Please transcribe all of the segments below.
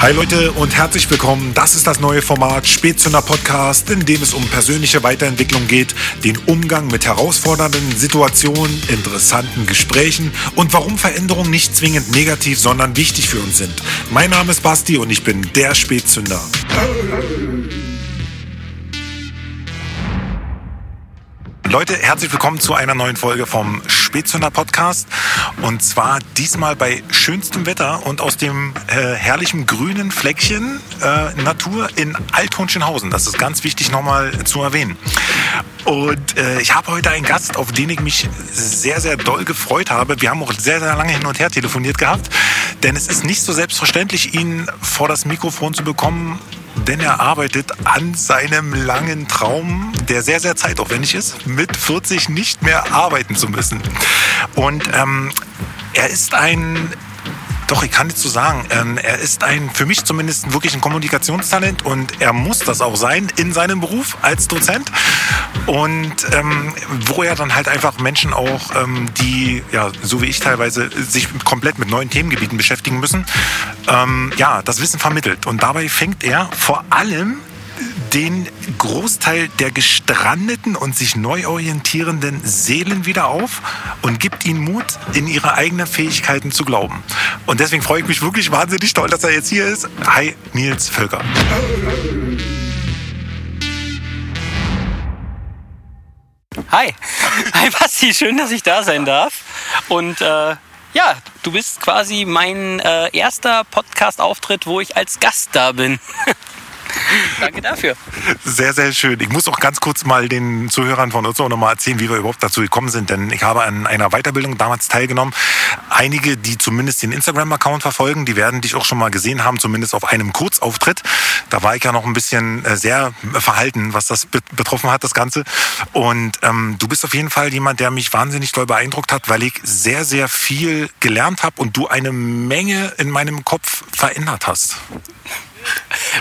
Hi Leute und herzlich willkommen. Das ist das neue Format Spätzünder Podcast, in dem es um persönliche Weiterentwicklung geht, den Umgang mit herausfordernden Situationen, interessanten Gesprächen und warum Veränderungen nicht zwingend negativ, sondern wichtig für uns sind. Mein Name ist Basti und ich bin der Spätzünder. Leute, herzlich willkommen zu einer neuen Folge vom Spätzünder Podcast. Und zwar diesmal bei schönstem Wetter und aus dem äh, herrlichen grünen Fleckchen äh, Natur in Althunschenhausen. Das ist ganz wichtig nochmal zu erwähnen. Und äh, ich habe heute einen Gast, auf den ich mich sehr, sehr doll gefreut habe. Wir haben auch sehr, sehr lange hin und her telefoniert gehabt. Denn es ist nicht so selbstverständlich, ihn vor das Mikrofon zu bekommen denn er arbeitet an seinem langen Traum, der sehr, sehr zeitaufwendig ist, mit 40 nicht mehr arbeiten zu müssen. Und ähm, er ist ein doch, ich kann nicht so sagen. Ähm, er ist ein, für mich zumindest wirklich ein Kommunikationstalent und er muss das auch sein in seinem Beruf als Dozent. Und ähm, wo er dann halt einfach Menschen auch, ähm, die, ja, so wie ich teilweise, sich komplett mit neuen Themengebieten beschäftigen müssen, ähm, ja, das Wissen vermittelt. Und dabei fängt er vor allem den Großteil der gestrandeten und sich neu orientierenden Seelen wieder auf und gibt ihnen Mut, in ihre eigenen Fähigkeiten zu glauben. Und deswegen freue ich mich wirklich wahnsinnig toll, dass er jetzt hier ist. Hi, Nils Völker. Hi. Hi Basti, schön, dass ich da sein darf. Und äh, ja, du bist quasi mein äh, erster Podcast-Auftritt, wo ich als Gast da bin. Danke dafür. Sehr, sehr schön. Ich muss auch ganz kurz mal den Zuhörern von uns auch nochmal erzählen, wie wir überhaupt dazu gekommen sind. Denn ich habe an einer Weiterbildung damals teilgenommen. Einige, die zumindest den Instagram-Account verfolgen, die werden dich auch schon mal gesehen haben, zumindest auf einem Kurzauftritt. Da war ich ja noch ein bisschen äh, sehr verhalten, was das betroffen hat, das Ganze. Und ähm, du bist auf jeden Fall jemand, der mich wahnsinnig doll beeindruckt hat, weil ich sehr, sehr viel gelernt habe und du eine Menge in meinem Kopf verändert hast.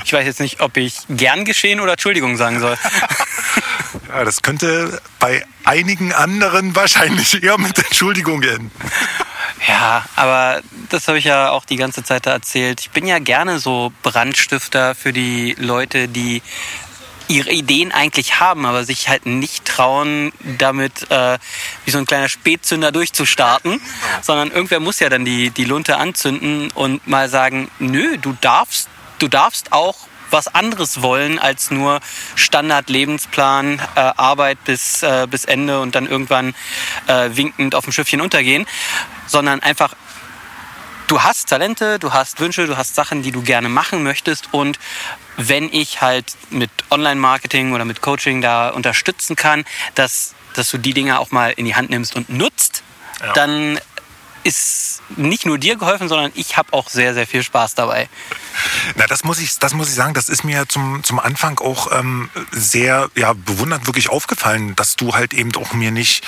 Ich weiß jetzt nicht, ob ich gern geschehen oder Entschuldigung sagen soll. Ja, das könnte bei einigen anderen wahrscheinlich eher mit Entschuldigung enden. Ja, aber das habe ich ja auch die ganze Zeit da erzählt. Ich bin ja gerne so Brandstifter für die Leute, die ihre Ideen eigentlich haben, aber sich halt nicht trauen, damit äh, wie so ein kleiner Spätzünder durchzustarten, sondern irgendwer muss ja dann die, die Lunte anzünden und mal sagen, nö, du darfst du darfst auch was anderes wollen als nur Standard-Lebensplan, äh, Arbeit bis, äh, bis Ende und dann irgendwann äh, winkend auf dem Schiffchen untergehen, sondern einfach, du hast Talente, du hast Wünsche, du hast Sachen, die du gerne machen möchtest und wenn ich halt mit Online-Marketing oder mit Coaching da unterstützen kann, dass, dass du die Dinge auch mal in die Hand nimmst und nutzt, ja. dann ist nicht nur dir geholfen, sondern ich habe auch sehr, sehr viel Spaß dabei. Na, das muss ich, das muss ich sagen, das ist mir zum, zum Anfang auch ähm, sehr ja, bewundernd wirklich aufgefallen, dass du halt eben auch mir nicht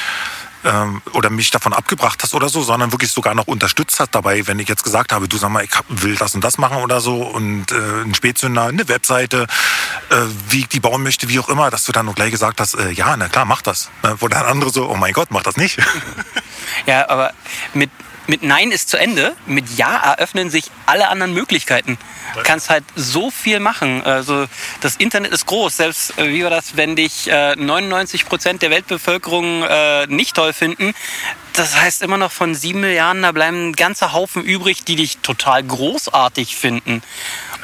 ähm, oder mich davon abgebracht hast oder so, sondern wirklich sogar noch unterstützt hast dabei, wenn ich jetzt gesagt habe, du sag mal, ich will das und das machen oder so und äh, ein Spätzünder, eine Webseite, äh, wie ich die bauen möchte, wie auch immer, dass du dann noch gleich gesagt hast, äh, ja, na klar, mach das. Äh, wo dann andere so, oh mein Gott, mach das nicht. ja, aber mit mit Nein ist zu Ende, mit Ja eröffnen sich alle anderen Möglichkeiten. Du kannst halt so viel machen. Also das Internet ist groß. Selbst äh, wie war das, wenn dich äh, 99 Prozent der Weltbevölkerung äh, nicht toll finden, das heißt immer noch von sieben Milliarden, da bleiben ein ganzer Haufen übrig, die dich total großartig finden.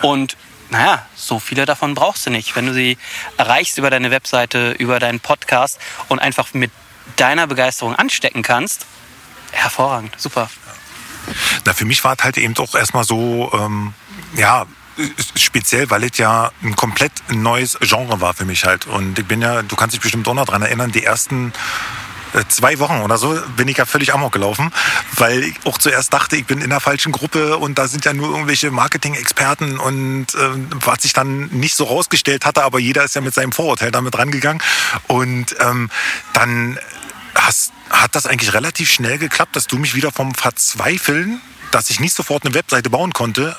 Und naja, so viele davon brauchst du nicht. Wenn du sie erreichst über deine Webseite, über deinen Podcast und einfach mit deiner Begeisterung anstecken kannst, hervorragend, super. Na, für mich war es halt eben auch erstmal so, ähm, ja, speziell, weil es ja ein komplett neues Genre war für mich halt. Und ich bin ja, du kannst dich bestimmt auch noch daran erinnern, die ersten äh, zwei Wochen oder so bin ich ja völlig amok gelaufen, weil ich auch zuerst dachte, ich bin in der falschen Gruppe und da sind ja nur irgendwelche Marketing-Experten und äh, was sich dann nicht so rausgestellt hatte, aber jeder ist ja mit seinem Vorurteil damit rangegangen und ähm, dann hast, hat das eigentlich relativ schnell geklappt, dass du mich wieder vom Verzweifeln, dass ich nicht sofort eine Webseite bauen konnte,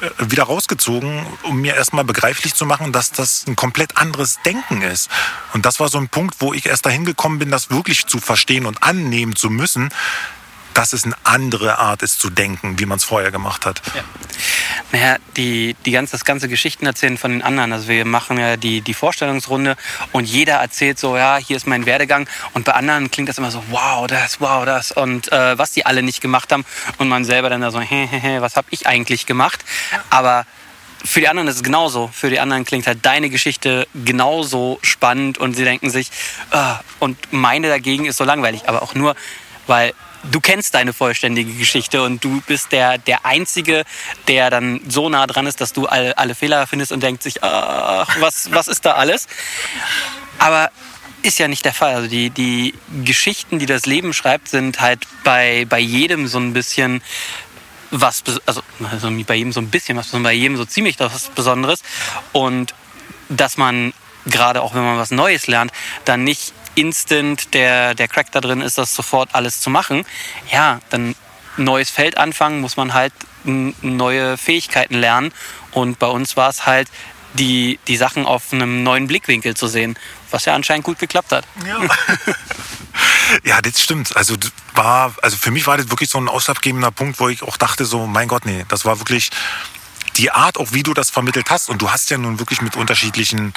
äh, wieder rausgezogen, um mir erstmal begreiflich zu machen, dass das ein komplett anderes Denken ist. Und das war so ein Punkt, wo ich erst dahin gekommen bin, das wirklich zu verstehen und annehmen zu müssen, dass es eine andere Art ist zu denken, wie man es vorher gemacht hat. Ja. Naja, die, die ganze, das ganze Geschichten erzählen von den anderen. Also wir machen ja die, die Vorstellungsrunde und jeder erzählt so, ja, hier ist mein Werdegang. Und bei anderen klingt das immer so, wow, das, wow, das. Und äh, was die alle nicht gemacht haben. Und man selber dann da so, he, he, he, was habe ich eigentlich gemacht? Aber für die anderen ist es genauso. Für die anderen klingt halt deine Geschichte genauso spannend und sie denken sich, uh, und meine dagegen ist so langweilig. Aber auch nur, weil du kennst deine vollständige Geschichte und du bist der, der Einzige, der dann so nah dran ist, dass du alle, alle Fehler findest und denkt sich, ach, was, was ist da alles? Aber ist ja nicht der Fall. Also die, die Geschichten, die das Leben schreibt, sind halt bei, bei jedem so ein bisschen was, also, also bei jedem so ein bisschen was, bei jedem so ziemlich was Besonderes. Und dass man gerade auch wenn man was Neues lernt, dann nicht instant der, der Crack da drin ist, das sofort alles zu machen, ja, dann neues Feld anfangen, muss man halt neue Fähigkeiten lernen. Und bei uns war es halt, die, die Sachen auf einem neuen Blickwinkel zu sehen, was ja anscheinend gut geklappt hat. Ja, ja das stimmt. Also, war, also für mich war das wirklich so ein ausschlaggebender Punkt, wo ich auch dachte, so, mein Gott, nee, das war wirklich die Art, auch wie du das vermittelt hast. Und du hast ja nun wirklich mit unterschiedlichen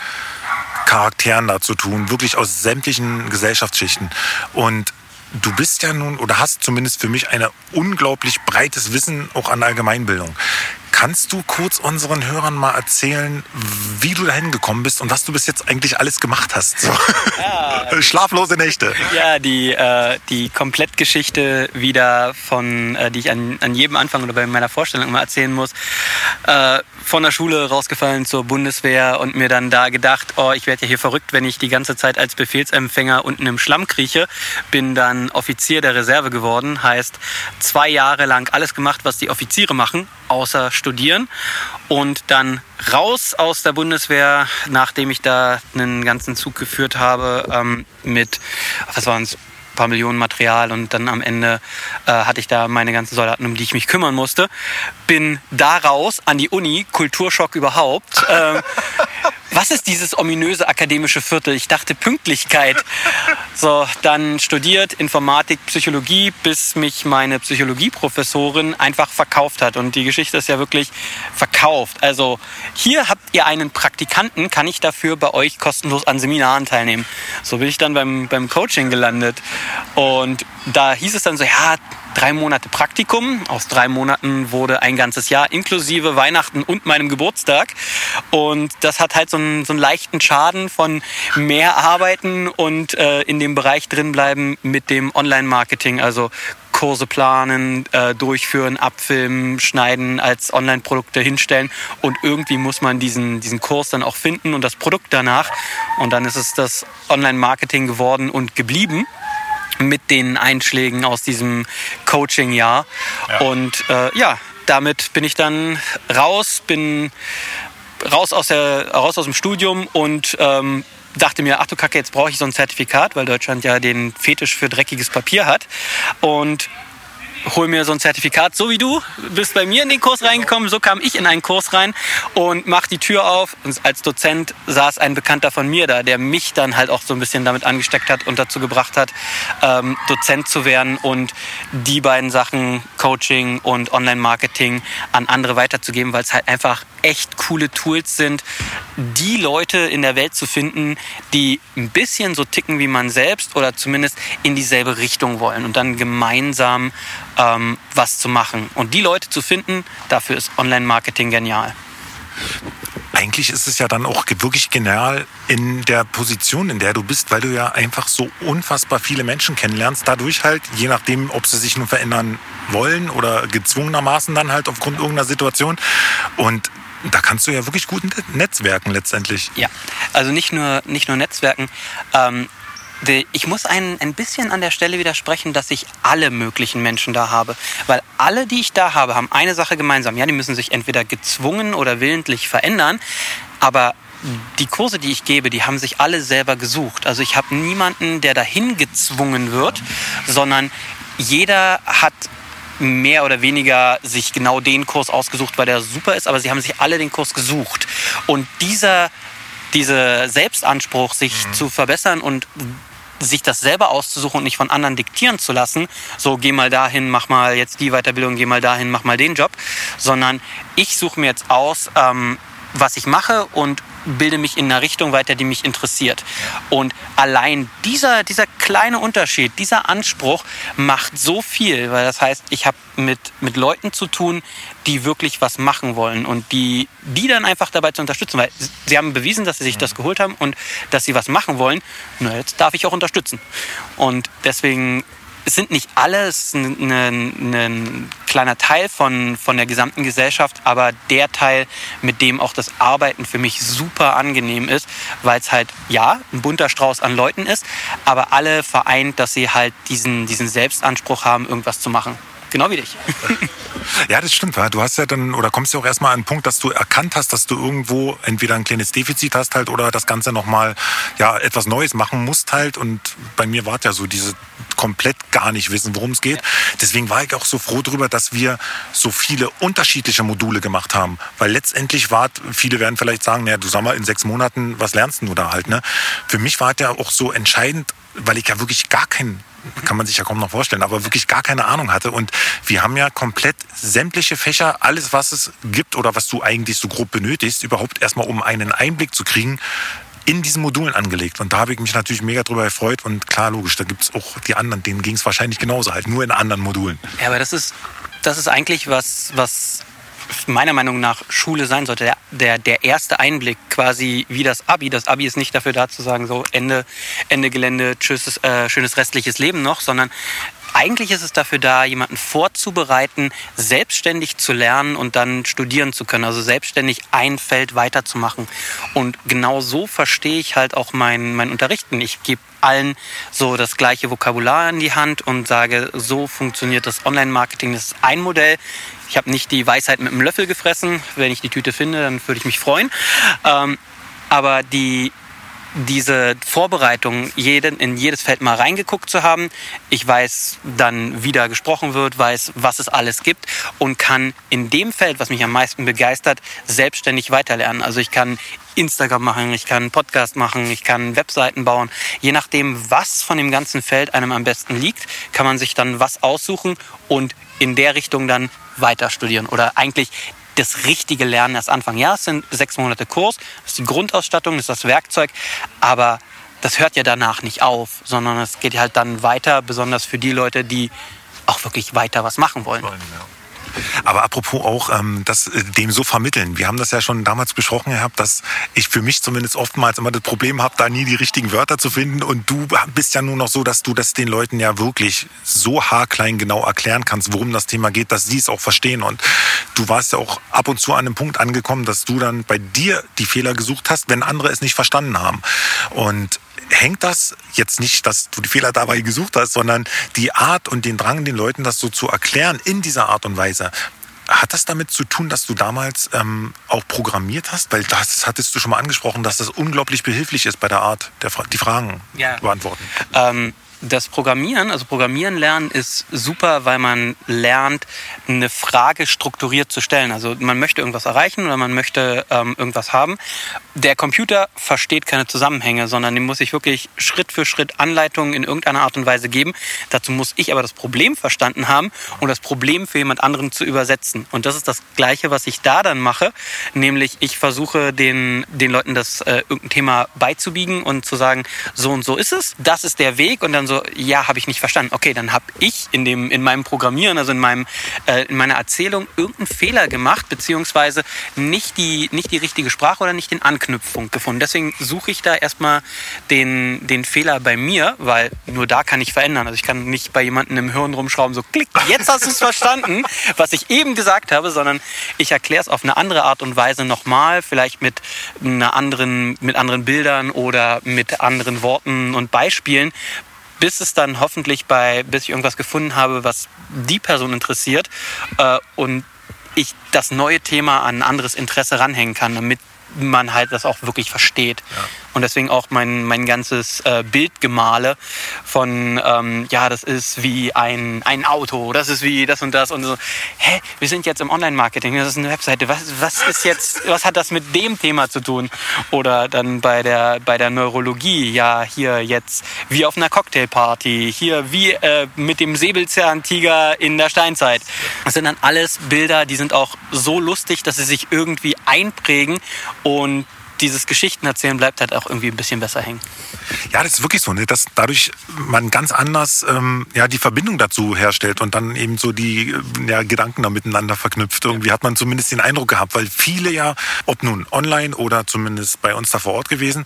Charakteren da zu tun, wirklich aus sämtlichen Gesellschaftsschichten. Und du bist ja nun oder hast zumindest für mich ein unglaublich breites Wissen auch an Allgemeinbildung. Kannst du kurz unseren Hörern mal erzählen, wie du dahin gekommen bist und was du bis jetzt eigentlich alles gemacht hast? So. Ja, Schlaflose Nächte. Ja, die, äh, die Komplettgeschichte wieder von, äh, die ich an, an jedem Anfang oder bei meiner Vorstellung immer erzählen muss. Äh, von der Schule rausgefallen zur Bundeswehr und mir dann da gedacht, oh, ich werde ja hier verrückt, wenn ich die ganze Zeit als Befehlsempfänger unten im Schlamm krieche. Bin dann Offizier der Reserve geworden, heißt zwei Jahre lang alles gemacht, was die Offiziere machen, außer studieren. Und dann raus aus der Bundeswehr, nachdem ich da einen ganzen Zug geführt habe ähm, mit, was waren es, paar Millionen Material und dann am Ende äh, hatte ich da meine ganzen Soldaten, um die ich mich kümmern musste. Bin da raus an die Uni, Kulturschock überhaupt. Ähm, was ist dieses ominöse akademische Viertel? Ich dachte Pünktlichkeit. So, dann studiert Informatik, Psychologie, bis mich meine Psychologieprofessorin einfach verkauft hat. Und die Geschichte ist ja wirklich verkauft. Also hier habt ihr einen Praktikanten, kann ich dafür bei euch kostenlos an Seminaren teilnehmen. So bin ich dann beim, beim Coaching gelandet. Und da hieß es dann so, ja, drei Monate Praktikum. Aus drei Monaten wurde ein ganzes Jahr inklusive Weihnachten und meinem Geburtstag. Und das hat halt so einen, so einen leichten Schaden von mehr arbeiten und äh, in dem Bereich drinbleiben mit dem Online-Marketing. Also Kurse planen, äh, durchführen, abfilmen, schneiden, als Online-Produkte hinstellen. Und irgendwie muss man diesen, diesen Kurs dann auch finden und das Produkt danach. Und dann ist es das Online-Marketing geworden und geblieben mit den Einschlägen aus diesem Coaching-Jahr. Ja. Und äh, ja, damit bin ich dann raus, bin raus aus, der, raus aus dem Studium und ähm, dachte mir, ach du Kacke, jetzt brauche ich so ein Zertifikat, weil Deutschland ja den Fetisch für dreckiges Papier hat. Und hol mir so ein Zertifikat, so wie du bist bei mir in den Kurs reingekommen, so kam ich in einen Kurs rein und mach die Tür auf. Und als Dozent saß ein Bekannter von mir da, der mich dann halt auch so ein bisschen damit angesteckt hat und dazu gebracht hat, ähm, Dozent zu werden und die beiden Sachen Coaching und Online-Marketing an andere weiterzugeben, weil es halt einfach echt coole Tools sind, die Leute in der Welt zu finden, die ein bisschen so ticken wie man selbst oder zumindest in dieselbe Richtung wollen und dann gemeinsam ähm, was zu machen. Und die Leute zu finden, dafür ist Online-Marketing genial. Eigentlich ist es ja dann auch wirklich genial in der Position, in der du bist, weil du ja einfach so unfassbar viele Menschen kennenlernst. Dadurch halt, je nachdem, ob sie sich nun verändern wollen oder gezwungenermaßen dann halt aufgrund irgendeiner Situation. Und da kannst du ja wirklich gut netzwerken letztendlich. Ja, also nicht nur, nicht nur Netzwerken. Ähm, ich muss ein, ein bisschen an der Stelle widersprechen, dass ich alle möglichen Menschen da habe. Weil alle, die ich da habe, haben eine Sache gemeinsam. Ja, die müssen sich entweder gezwungen oder willentlich verändern. Aber die Kurse, die ich gebe, die haben sich alle selber gesucht. Also ich habe niemanden, der dahin gezwungen wird, sondern jeder hat mehr oder weniger sich genau den Kurs ausgesucht, weil der super ist, aber sie haben sich alle den Kurs gesucht. Und dieser, dieser Selbstanspruch, sich mhm. zu verbessern und sich das selber auszusuchen und nicht von anderen diktieren zu lassen, so geh mal dahin, mach mal jetzt die Weiterbildung, geh mal dahin, mach mal den Job, sondern ich suche mir jetzt aus, ähm, was ich mache und bilde mich in einer Richtung weiter, die mich interessiert. Und allein dieser, dieser kleine Unterschied, dieser Anspruch macht so viel, weil das heißt, ich habe mit, mit Leuten zu tun, die wirklich was machen wollen und die, die dann einfach dabei zu unterstützen, weil sie haben bewiesen, dass sie sich das geholt haben und dass sie was machen wollen. Na, jetzt darf ich auch unterstützen. Und deswegen es sind nicht alle, es ist ein, ein, ein, kleiner Teil von, von der gesamten Gesellschaft, aber der Teil, mit dem auch das Arbeiten für mich super angenehm ist, weil es halt, ja, ein bunter Strauß an Leuten ist, aber alle vereint, dass sie halt diesen, diesen Selbstanspruch haben, irgendwas zu machen. Genau wie dich. Ja, das stimmt. Du hast ja dann, oder kommst ja auch erstmal an den Punkt, dass du erkannt hast, dass du irgendwo entweder ein kleines Defizit hast halt oder das Ganze nochmal, ja, etwas Neues machen musst halt. Und bei mir war es ja so diese komplett gar nicht wissen, worum es geht. Deswegen war ich auch so froh darüber, dass wir so viele unterschiedliche Module gemacht haben. Weil letztendlich war, viele werden vielleicht sagen, naja, du sag mal, in sechs Monaten, was lernst du da halt, ne? Für mich war es ja auch so entscheidend, weil ich ja wirklich gar keinen kann man sich ja kaum noch vorstellen, aber wirklich gar keine Ahnung hatte. Und wir haben ja komplett sämtliche Fächer, alles, was es gibt oder was du eigentlich so grob benötigst, überhaupt erstmal, um einen Einblick zu kriegen, in diesen Modulen angelegt. Und da habe ich mich natürlich mega drüber gefreut. Und klar, logisch, da gibt es auch die anderen, denen ging es wahrscheinlich genauso halt, nur in anderen Modulen. Ja, aber das ist, das ist eigentlich was, was meiner Meinung nach Schule sein sollte. Der, der, der erste Einblick quasi wie das Abi. Das Abi ist nicht dafür da zu sagen, so Ende, Ende Gelände, tschüss, äh, schönes restliches Leben noch, sondern eigentlich ist es dafür da, jemanden vorzubereiten, selbstständig zu lernen und dann studieren zu können. Also selbstständig ein Feld weiterzumachen. Und genau so verstehe ich halt auch mein, mein Unterrichten. Ich gebe allen so das gleiche Vokabular in die Hand und sage, so funktioniert das Online-Marketing. Das ist ein Modell. Ich habe nicht die Weisheit mit einem Löffel gefressen. Wenn ich die Tüte finde, dann würde ich mich freuen. Ähm, aber die diese Vorbereitung, jeden, in jedes Feld mal reingeguckt zu haben. Ich weiß dann, wie da gesprochen wird, weiß, was es alles gibt und kann in dem Feld, was mich am meisten begeistert, selbstständig weiterlernen. Also ich kann Instagram machen, ich kann Podcast machen, ich kann Webseiten bauen. Je nachdem, was von dem ganzen Feld einem am besten liegt, kann man sich dann was aussuchen und in der Richtung dann weiter studieren oder eigentlich das richtige Lernen erst anfangen. Ja, es sind sechs Monate Kurs, das ist die Grundausstattung, das ist das Werkzeug, aber das hört ja danach nicht auf, sondern es geht halt dann weiter, besonders für die Leute, die auch wirklich weiter was machen wollen. Ja. Aber apropos auch ähm, das äh, dem so vermitteln. Wir haben das ja schon damals besprochen gehabt, dass ich für mich zumindest oftmals immer das Problem habe, da nie die richtigen Wörter zu finden. Und du bist ja nur noch so, dass du das den Leuten ja wirklich so haarklein genau erklären kannst, worum das Thema geht, dass sie es auch verstehen. Und du warst ja auch ab und zu an einem Punkt angekommen, dass du dann bei dir die Fehler gesucht hast, wenn andere es nicht verstanden haben. Und hängt das jetzt nicht, dass du die Fehler dabei gesucht hast, sondern die Art und den Drang, den Leuten das so zu erklären in dieser Art und Weise. Hat das damit zu tun, dass du damals ähm, auch programmiert hast? Weil das hattest du schon mal angesprochen, dass das unglaublich behilflich ist bei der Art, der, die Fragen ja. beantworten. Ähm, das Programmieren, also Programmieren lernen ist super, weil man lernt, eine Frage strukturiert zu stellen. Also man möchte irgendwas erreichen oder man möchte ähm, irgendwas haben. Der Computer versteht keine Zusammenhänge, sondern dem muss ich wirklich Schritt für Schritt Anleitungen in irgendeiner Art und Weise geben. Dazu muss ich aber das Problem verstanden haben und das Problem für jemand anderen zu übersetzen. Und das ist das Gleiche, was ich da dann mache, nämlich ich versuche den, den Leuten das äh, irgendein Thema beizubiegen und zu sagen, so und so ist es, das ist der Weg und dann so, ja, habe ich nicht verstanden. Okay, dann habe ich in, dem, in meinem Programmieren, also in, meinem, äh, in meiner Erzählung irgendeinen Fehler gemacht, beziehungsweise nicht die, nicht die richtige Sprache oder nicht den Anknüpfpunkt gefunden. Deswegen suche ich da erstmal den, den Fehler bei mir, weil nur da kann ich verändern. Also ich kann nicht bei jemandem im Hirn rumschrauben, so klick, jetzt hast du es verstanden, was ich eben gesagt habe, sondern ich erkläre es auf eine andere Art und Weise nochmal, vielleicht mit, einer anderen, mit anderen Bildern oder mit anderen Worten und Beispielen, bis es dann hoffentlich bei, bis ich irgendwas gefunden habe, was die Person interessiert äh, und ich das neue Thema an ein anderes Interesse ranhängen kann, damit man halt das auch wirklich versteht. Ja. Und deswegen auch mein, mein ganzes äh, Bildgemale von, ähm, ja, das ist wie ein, ein Auto, das ist wie das und das und so. Hä, wir sind jetzt im Online-Marketing, das ist eine Webseite, was, was ist jetzt, was hat das mit dem Thema zu tun? Oder dann bei der, bei der Neurologie, ja, hier jetzt wie auf einer Cocktailparty, hier wie äh, mit dem Säbelzahntiger in der Steinzeit. Das sind dann alles Bilder, die sind auch so lustig, dass sie sich irgendwie einprägen und dieses Geschichtenerzählen bleibt halt auch irgendwie ein bisschen besser hängen. Ja, das ist wirklich so, ne? dass dadurch man ganz anders ähm, ja, die Verbindung dazu herstellt und dann eben so die äh, ja, Gedanken da miteinander verknüpft. Irgendwie hat man zumindest den Eindruck gehabt, weil viele ja, ob nun online oder zumindest bei uns da vor Ort gewesen,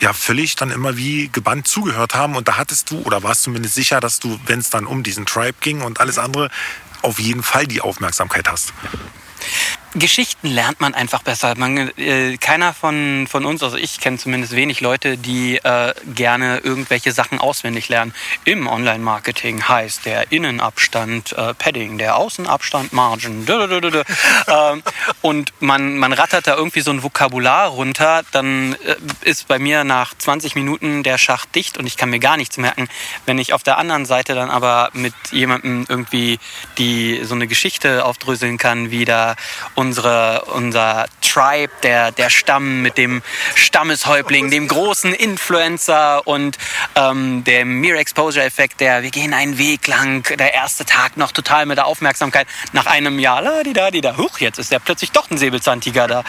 ja völlig dann immer wie gebannt zugehört haben. Und da hattest du oder warst zumindest sicher, dass du, wenn es dann um diesen Tribe ging und alles andere, auf jeden Fall die Aufmerksamkeit hast. Geschichten lernt man einfach besser. Man, äh, keiner von, von uns, also ich kenne zumindest wenig Leute, die äh, gerne irgendwelche Sachen auswendig lernen. Im Online-Marketing heißt der Innenabstand äh, Padding, der Außenabstand Margin. ähm, und man, man rattert da irgendwie so ein Vokabular runter, dann äh, ist bei mir nach 20 Minuten der Schacht dicht und ich kann mir gar nichts merken. Wenn ich auf der anderen Seite dann aber mit jemandem irgendwie die so eine Geschichte aufdröseln kann, wie da unsere, unser Tribe, der, der Stamm mit dem Stammeshäuptling, dem großen Influencer und ähm, dem Mere Exposure Effekt, der wir gehen einen Weg lang, der erste Tag noch total mit der Aufmerksamkeit, nach einem Jahr, la di da di da, huch, jetzt ist ja plötzlich doch ein Säbelzahntiger da.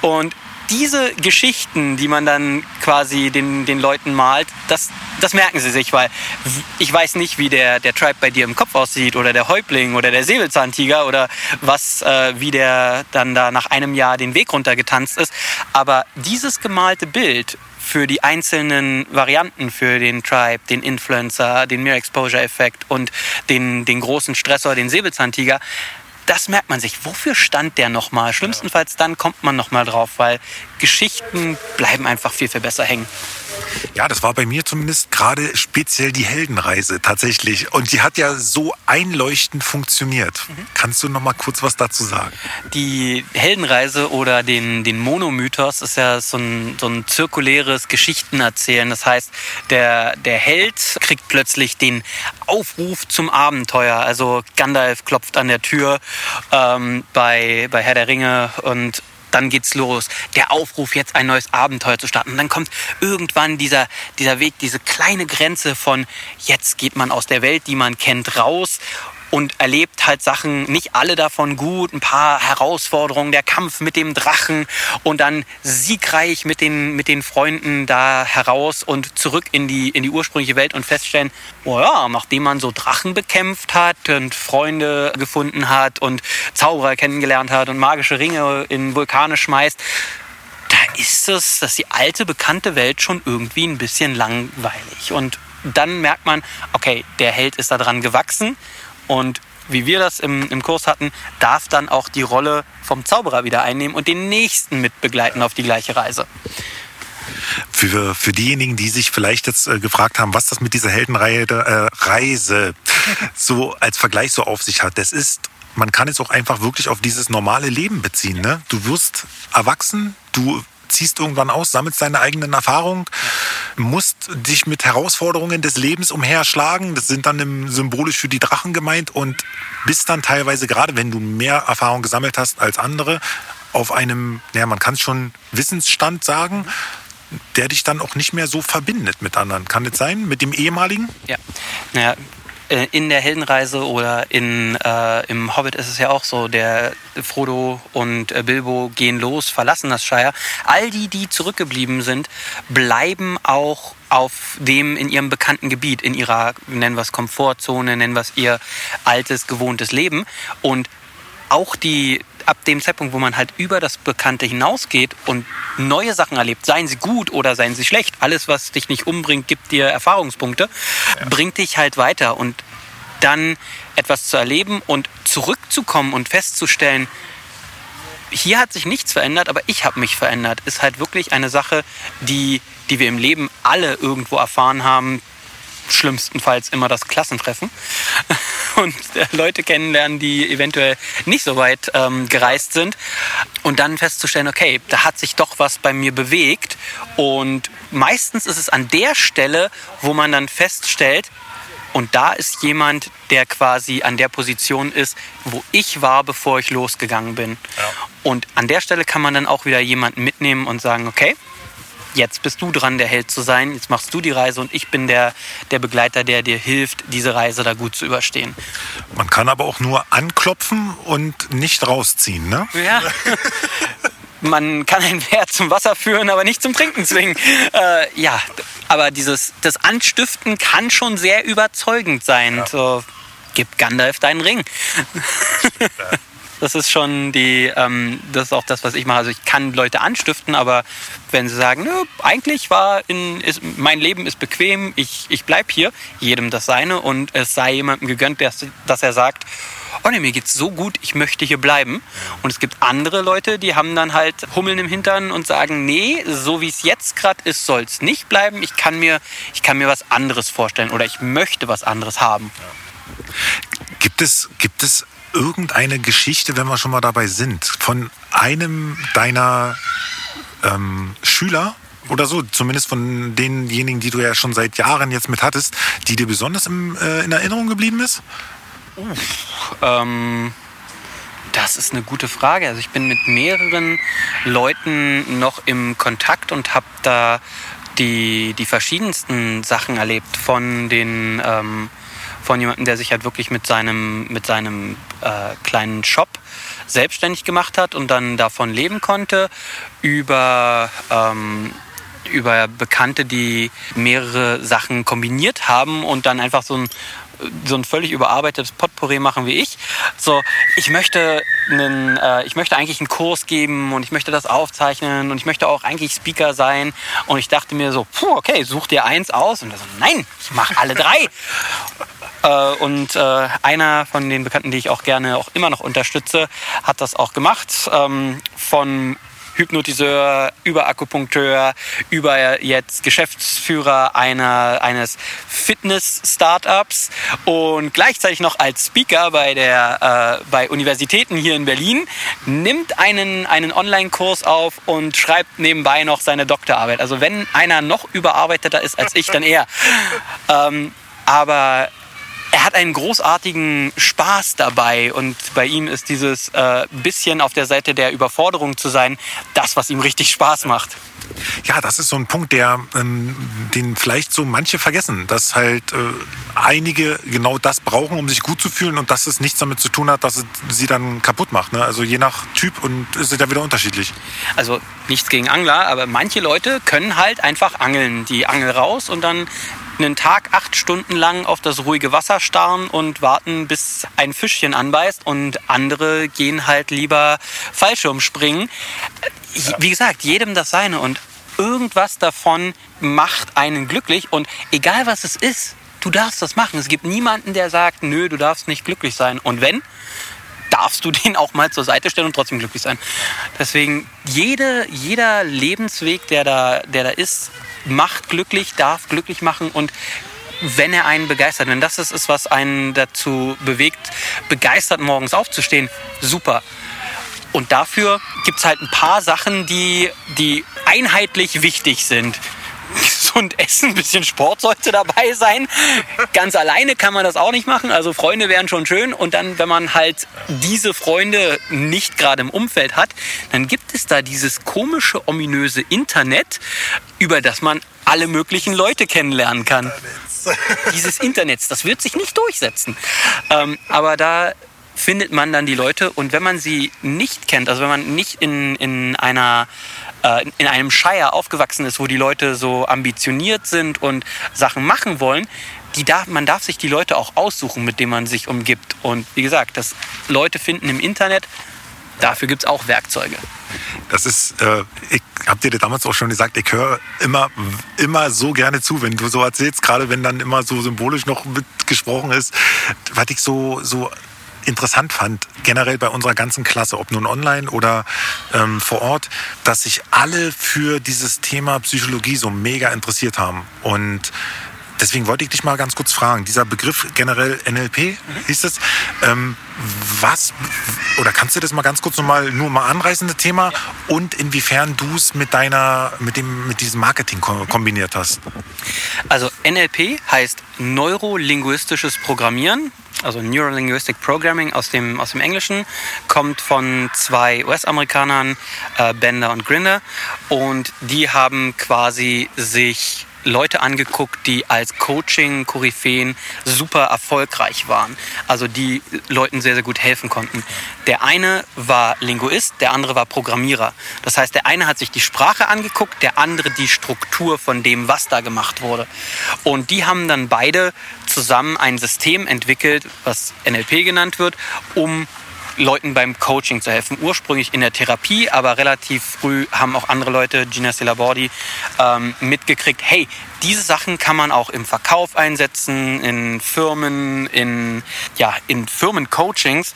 Und diese Geschichten, die man dann quasi den, den Leuten malt, das, das merken sie sich, weil ich weiß nicht, wie der, der Tribe bei dir im Kopf aussieht oder der Häuptling oder der Säbelzahntiger oder was, äh, wie der dann da nach einem Jahr den Weg runtergetanzt ist. Aber dieses gemalte Bild für die einzelnen Varianten, für den Tribe, den Influencer, den Mere Exposure Effekt und den, den großen Stressor, den Säbelzahntiger, das merkt man sich. Wofür stand der nochmal? Schlimmstenfalls dann kommt man nochmal drauf, weil Geschichten bleiben einfach viel, viel besser hängen. Ja, das war bei mir zumindest gerade speziell die Heldenreise tatsächlich. Und die hat ja so einleuchtend funktioniert. Mhm. Kannst du noch mal kurz was dazu sagen? Die Heldenreise oder den, den Monomythos ist ja so ein, so ein zirkuläres Geschichtenerzählen. Das heißt, der, der Held kriegt plötzlich den Aufruf zum Abenteuer. Also Gandalf klopft an der Tür ähm, bei, bei Herr der Ringe und dann geht's los. Der Aufruf, jetzt ein neues Abenteuer zu starten. Und dann kommt irgendwann dieser, dieser Weg, diese kleine Grenze von jetzt geht man aus der Welt, die man kennt, raus und erlebt halt Sachen, nicht alle davon gut, ein paar Herausforderungen, der Kampf mit dem Drachen und dann siegreich mit den, mit den Freunden da heraus und zurück in die, in die ursprüngliche Welt und feststellen, oh ja, nachdem man so Drachen bekämpft hat und Freunde gefunden hat und Zauberer kennengelernt hat und magische Ringe in Vulkane schmeißt, da ist es, dass die alte bekannte Welt schon irgendwie ein bisschen langweilig. Und dann merkt man, okay, der Held ist daran gewachsen und wie wir das im, im Kurs hatten, darf dann auch die Rolle vom Zauberer wieder einnehmen und den nächsten mit begleiten auf die gleiche Reise. Für, für diejenigen, die sich vielleicht jetzt äh, gefragt haben, was das mit dieser Heldenreihe äh, Reise so als Vergleich so auf sich hat, das ist, man kann es auch einfach wirklich auf dieses normale Leben beziehen. Ne? Du wirst erwachsen, du ziehst irgendwann aus, sammelst deine eigenen Erfahrungen, musst dich mit Herausforderungen des Lebens umherschlagen. Das sind dann symbolisch für die Drachen gemeint und bist dann teilweise, gerade wenn du mehr Erfahrung gesammelt hast als andere, auf einem, ja, man kann es schon Wissensstand sagen, der dich dann auch nicht mehr so verbindet mit anderen. Kann das sein? Mit dem ehemaligen? Ja. Naja, äh, in der Heldenreise oder in, äh, im Hobbit ist es ja auch so, der Frodo und äh, Bilbo gehen los, verlassen das Shire. All die, die zurückgeblieben sind, bleiben auch auf dem in ihrem bekannten Gebiet, in ihrer, nennen wir es Komfortzone, nennen wir es ihr altes, gewohntes Leben. Und auch die, ab dem Zeitpunkt, wo man halt über das Bekannte hinausgeht und neue Sachen erlebt, seien sie gut oder seien sie schlecht, alles, was dich nicht umbringt, gibt dir Erfahrungspunkte, ja. bringt dich halt weiter und dann etwas zu erleben und zurückzukommen und festzustellen, hier hat sich nichts verändert, aber ich habe mich verändert, ist halt wirklich eine Sache, die, die wir im Leben alle irgendwo erfahren haben, schlimmstenfalls immer das Klassentreffen und äh, Leute kennenlernen, die eventuell nicht so weit ähm, gereist sind und dann festzustellen, okay, da hat sich doch was bei mir bewegt und meistens ist es an der Stelle, wo man dann feststellt, und da ist jemand, der quasi an der Position ist, wo ich war, bevor ich losgegangen bin. Ja. Und an der Stelle kann man dann auch wieder jemanden mitnehmen und sagen, okay, jetzt bist du dran, der Held zu sein, jetzt machst du die Reise und ich bin der, der Begleiter, der dir hilft, diese Reise da gut zu überstehen. Man kann aber auch nur anklopfen und nicht rausziehen, ne? Ja. man kann ein Pferd zum Wasser führen, aber nicht zum Trinken zwingen. Äh, ja, aber dieses das Anstiften kann schon sehr überzeugend sein. Ja. So, gib Gandalf deinen Ring. Das ist schon die, ähm, das ist auch das, was ich mache. Also ich kann Leute anstiften, aber wenn sie sagen, Nö, eigentlich war in, ist, mein Leben ist bequem, ich, ich bleib hier, jedem das seine und es sei jemandem gegönnt, dass, dass er sagt, oh ne, mir geht's so gut, ich möchte hier bleiben. Und es gibt andere Leute, die haben dann halt Hummeln im Hintern und sagen, nee, so wie es jetzt gerade ist, soll es nicht bleiben. Ich kann, mir, ich kann mir was anderes vorstellen oder ich möchte was anderes haben. Gibt es, gibt es irgendeine Geschichte, wenn wir schon mal dabei sind, von einem deiner ähm, Schüler oder so, zumindest von denjenigen, die du ja schon seit Jahren jetzt mit hattest, die dir besonders im, äh, in Erinnerung geblieben ist? Uff, ähm, das ist eine gute Frage. Also ich bin mit mehreren Leuten noch im Kontakt und habe da die, die verschiedensten Sachen erlebt von den ähm, von jemandem, der sich halt wirklich mit seinem, mit seinem äh, kleinen Shop selbstständig gemacht hat und dann davon leben konnte, über, ähm, über Bekannte, die mehrere Sachen kombiniert haben und dann einfach so ein so ein völlig überarbeitetes Potpourri machen wie ich. So, ich möchte einen, äh, ich möchte eigentlich einen Kurs geben und ich möchte das aufzeichnen und ich möchte auch eigentlich Speaker sein. Und ich dachte mir so, puh, okay, such dir eins aus. Und er so, nein, ich mache alle drei. äh, und äh, einer von den Bekannten, die ich auch gerne auch immer noch unterstütze, hat das auch gemacht. Ähm, von Hypnotiseur, über Akupunkteur, über jetzt Geschäftsführer einer, eines Fitness-Startups und gleichzeitig noch als Speaker bei, der, äh, bei Universitäten hier in Berlin, nimmt einen, einen Online-Kurs auf und schreibt nebenbei noch seine Doktorarbeit. Also wenn einer noch überarbeiteter ist als ich, dann er. Ähm, aber er hat einen großartigen Spaß dabei und bei ihm ist dieses äh, bisschen auf der Seite der Überforderung zu sein, das, was ihm richtig Spaß macht. Ja, das ist so ein Punkt, der ähm, den vielleicht so manche vergessen, dass halt äh, einige genau das brauchen, um sich gut zu fühlen und dass es nichts damit zu tun hat, dass es sie dann kaputt macht. Ne? Also je nach Typ und ist es ja wieder unterschiedlich. Also nichts gegen Angler, aber manche Leute können halt einfach angeln, die Angel raus und dann einen Tag acht Stunden lang auf das ruhige Wasser starren und warten, bis ein Fischchen anbeißt und andere gehen halt lieber Fallschirm springen. Wie gesagt, jedem das seine und irgendwas davon macht einen glücklich und egal was es ist, du darfst das machen. Es gibt niemanden, der sagt, nö, du darfst nicht glücklich sein. Und wenn, darfst du den auch mal zur Seite stellen und trotzdem glücklich sein. Deswegen jede, jeder Lebensweg, der da, der da ist, macht glücklich, darf glücklich machen und wenn er einen begeistert, wenn das ist, was einen dazu bewegt, begeistert morgens aufzustehen, super. Und dafür gibt es halt ein paar Sachen, die, die einheitlich wichtig sind gesund essen, ein bisschen Sport sollte dabei sein. Ganz alleine kann man das auch nicht machen. Also Freunde wären schon schön. Und dann, wenn man halt diese Freunde nicht gerade im Umfeld hat, dann gibt es da dieses komische, ominöse Internet, über das man alle möglichen Leute kennenlernen kann. Dieses Internet, das wird sich nicht durchsetzen. Ähm, aber da findet man dann die Leute und wenn man sie nicht kennt, also wenn man nicht in, in einer äh, in einem Shire aufgewachsen ist, wo die Leute so ambitioniert sind und Sachen machen wollen, die darf, man darf sich die Leute auch aussuchen, mit denen man sich umgibt. Und wie gesagt, das Leute finden im Internet, dafür gibt es auch Werkzeuge. Das ist, äh, ich habe dir damals auch schon gesagt, ich höre immer, immer so gerne zu, wenn du so erzählst, gerade wenn dann immer so symbolisch noch mitgesprochen ist, was ich so, so interessant fand, generell bei unserer ganzen Klasse, ob nun online oder ähm, vor Ort, dass sich alle für dieses Thema Psychologie so mega interessiert haben. Und deswegen wollte ich dich mal ganz kurz fragen. Dieser Begriff generell NLP, mhm. hieß es. Ähm, was, oder kannst du das mal ganz kurz nochmal nur mal anreißen, das Thema? Ja. Und inwiefern du es mit deiner, mit dem, mit diesem Marketing kombiniert hast? Also NLP heißt neurolinguistisches Programmieren also Neurolinguistic Programming aus dem, aus dem Englischen, kommt von zwei US-Amerikanern, äh, Bender und Grinder. Und die haben quasi sich Leute angeguckt, die als Coaching-Koryphäen super erfolgreich waren. Also die Leuten sehr, sehr gut helfen konnten. Der eine war Linguist, der andere war Programmierer. Das heißt, der eine hat sich die Sprache angeguckt, der andere die Struktur von dem, was da gemacht wurde. Und die haben dann beide zusammen ein System entwickelt, was NLP genannt wird, um Leuten beim Coaching zu helfen. Ursprünglich in der Therapie, aber relativ früh haben auch andere Leute, Gina Silabordi, ähm, mitgekriegt, hey, diese Sachen kann man auch im Verkauf einsetzen, in Firmen, in, ja, in Firmencoachings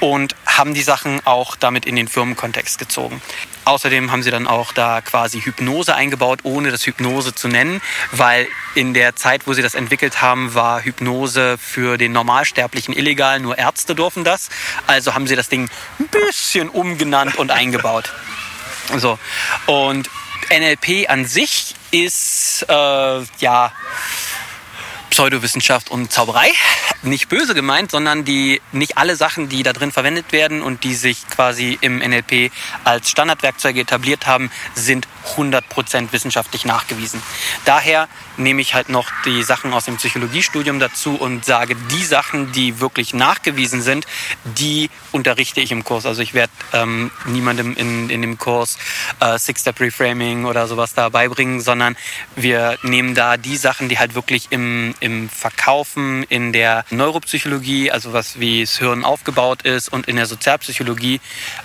und haben die Sachen auch damit in den Firmenkontext gezogen. Außerdem haben sie dann auch da quasi Hypnose eingebaut, ohne das Hypnose zu nennen, weil in der Zeit, wo sie das entwickelt haben, war Hypnose für den Normalsterblichen illegal, nur Ärzte durften das. Also haben sie das Ding ein bisschen umgenannt und eingebaut. So. Und NLP an sich ist äh, ja Pseudowissenschaft und Zauberei. Nicht böse gemeint, sondern die nicht alle Sachen, die da drin verwendet werden und die sich quasi im NLP als Standardwerkzeuge etabliert haben, sind 100% wissenschaftlich nachgewiesen. Daher nehme ich halt noch die Sachen aus dem Psychologiestudium dazu und sage, die Sachen, die wirklich nachgewiesen sind, die unterrichte ich im Kurs. Also ich werde ähm, niemandem in, in dem Kurs äh, Six-Step Reframing oder sowas da beibringen, sondern wir nehmen da die Sachen, die halt wirklich im, im Verkaufen, in der Neuropsychologie, also was wie das Hirn aufgebaut ist und in der Sozialpsychologie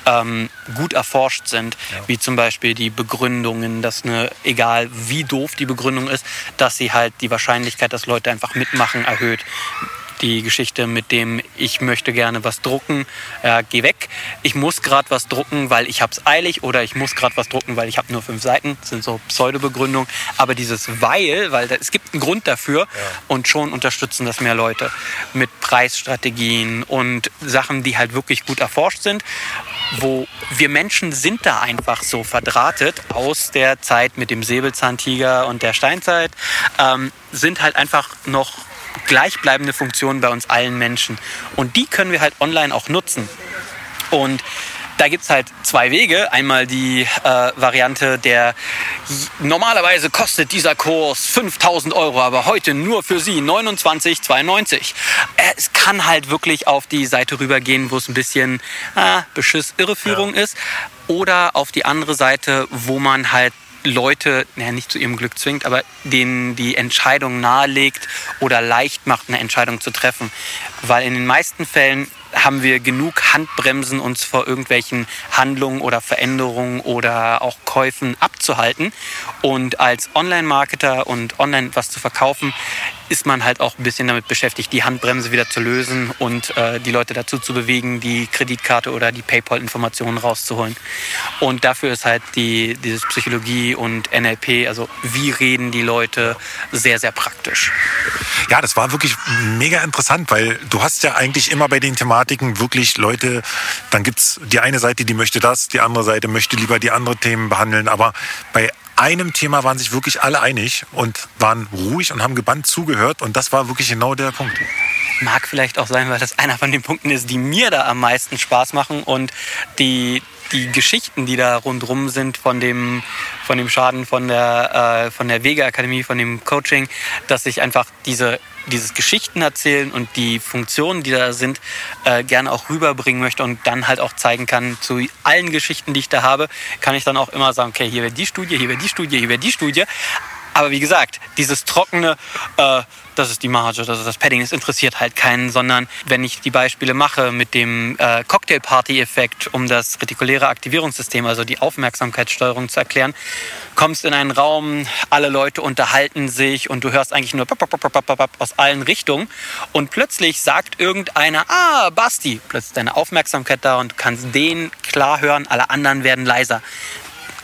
ähm, gut erforscht sind, ja. wie zum Beispiel die Begründungen, dass eine, egal wie doof die Begründung ist, dass sie halt die Wahrscheinlichkeit, dass Leute einfach mitmachen, erhöht die Geschichte mit dem, ich möchte gerne was drucken, äh, geh weg. Ich muss gerade was drucken, weil ich habe es eilig oder ich muss gerade was drucken, weil ich habe nur fünf Seiten. Das sind so Pseudobegründungen. Aber dieses weil, weil es gibt einen Grund dafür ja. und schon unterstützen das mehr Leute mit Preisstrategien und Sachen, die halt wirklich gut erforscht sind wo wir Menschen sind da einfach so verdrahtet aus der Zeit mit dem Säbelzahntiger und der Steinzeit, ähm, sind halt einfach noch gleichbleibende Funktionen bei uns allen Menschen. Und die können wir halt online auch nutzen. Und da gibt es halt zwei Wege. Einmal die äh, Variante, der normalerweise kostet dieser Kurs 5000 Euro, aber heute nur für Sie 29,92. Äh, es kann halt wirklich auf die Seite rübergehen, wo es ein bisschen äh, Beschiss, Irreführung ja. ist. Oder auf die andere Seite, wo man halt Leute, naja, nicht zu ihrem Glück zwingt, aber denen die Entscheidung nahelegt oder leicht macht, eine Entscheidung zu treffen. Weil in den meisten Fällen haben wir genug Handbremsen, uns vor irgendwelchen Handlungen oder Veränderungen oder auch Käufen abzuhalten. Und als Online-Marketer und online was zu verkaufen, ist man halt auch ein bisschen damit beschäftigt, die Handbremse wieder zu lösen und äh, die Leute dazu zu bewegen, die Kreditkarte oder die PayPal-Informationen rauszuholen. Und dafür ist halt die, dieses Psychologie und NLP, also wie reden die Leute, sehr, sehr praktisch. Ja, das war wirklich mega interessant, weil du hast ja eigentlich immer bei den Thematiken wirklich Leute, dann gibt es die eine Seite, die möchte das, die andere Seite möchte lieber die anderen Themen behandeln, aber bei einem Thema waren sich wirklich alle einig und waren ruhig und haben gebannt zugehört. Und das war wirklich genau der Punkt. Mag vielleicht auch sein, weil das einer von den Punkten ist, die mir da am meisten Spaß machen und die, die Geschichten, die da rundrum sind von dem, von dem Schaden von der, äh, von der Wege Akademie, von dem Coaching, dass ich einfach diese dieses Geschichten erzählen und die Funktionen, die da sind, äh, gerne auch rüberbringen möchte und dann halt auch zeigen kann, zu allen Geschichten, die ich da habe, kann ich dann auch immer sagen, okay, hier wäre die Studie, hier wäre die Studie, hier wäre die Studie. Aber wie gesagt, dieses trockene, äh, das ist die Marge, das ist das Padding, das interessiert halt keinen, sondern wenn ich die Beispiele mache mit dem äh, Cocktail-Party-Effekt, um das retikuläre Aktivierungssystem, also die Aufmerksamkeitssteuerung zu erklären, kommst in einen Raum, alle Leute unterhalten sich und du hörst eigentlich nur aus allen Richtungen und plötzlich sagt irgendeiner, ah, Basti, plötzlich deine Aufmerksamkeit da und du kannst den klar hören, alle anderen werden leiser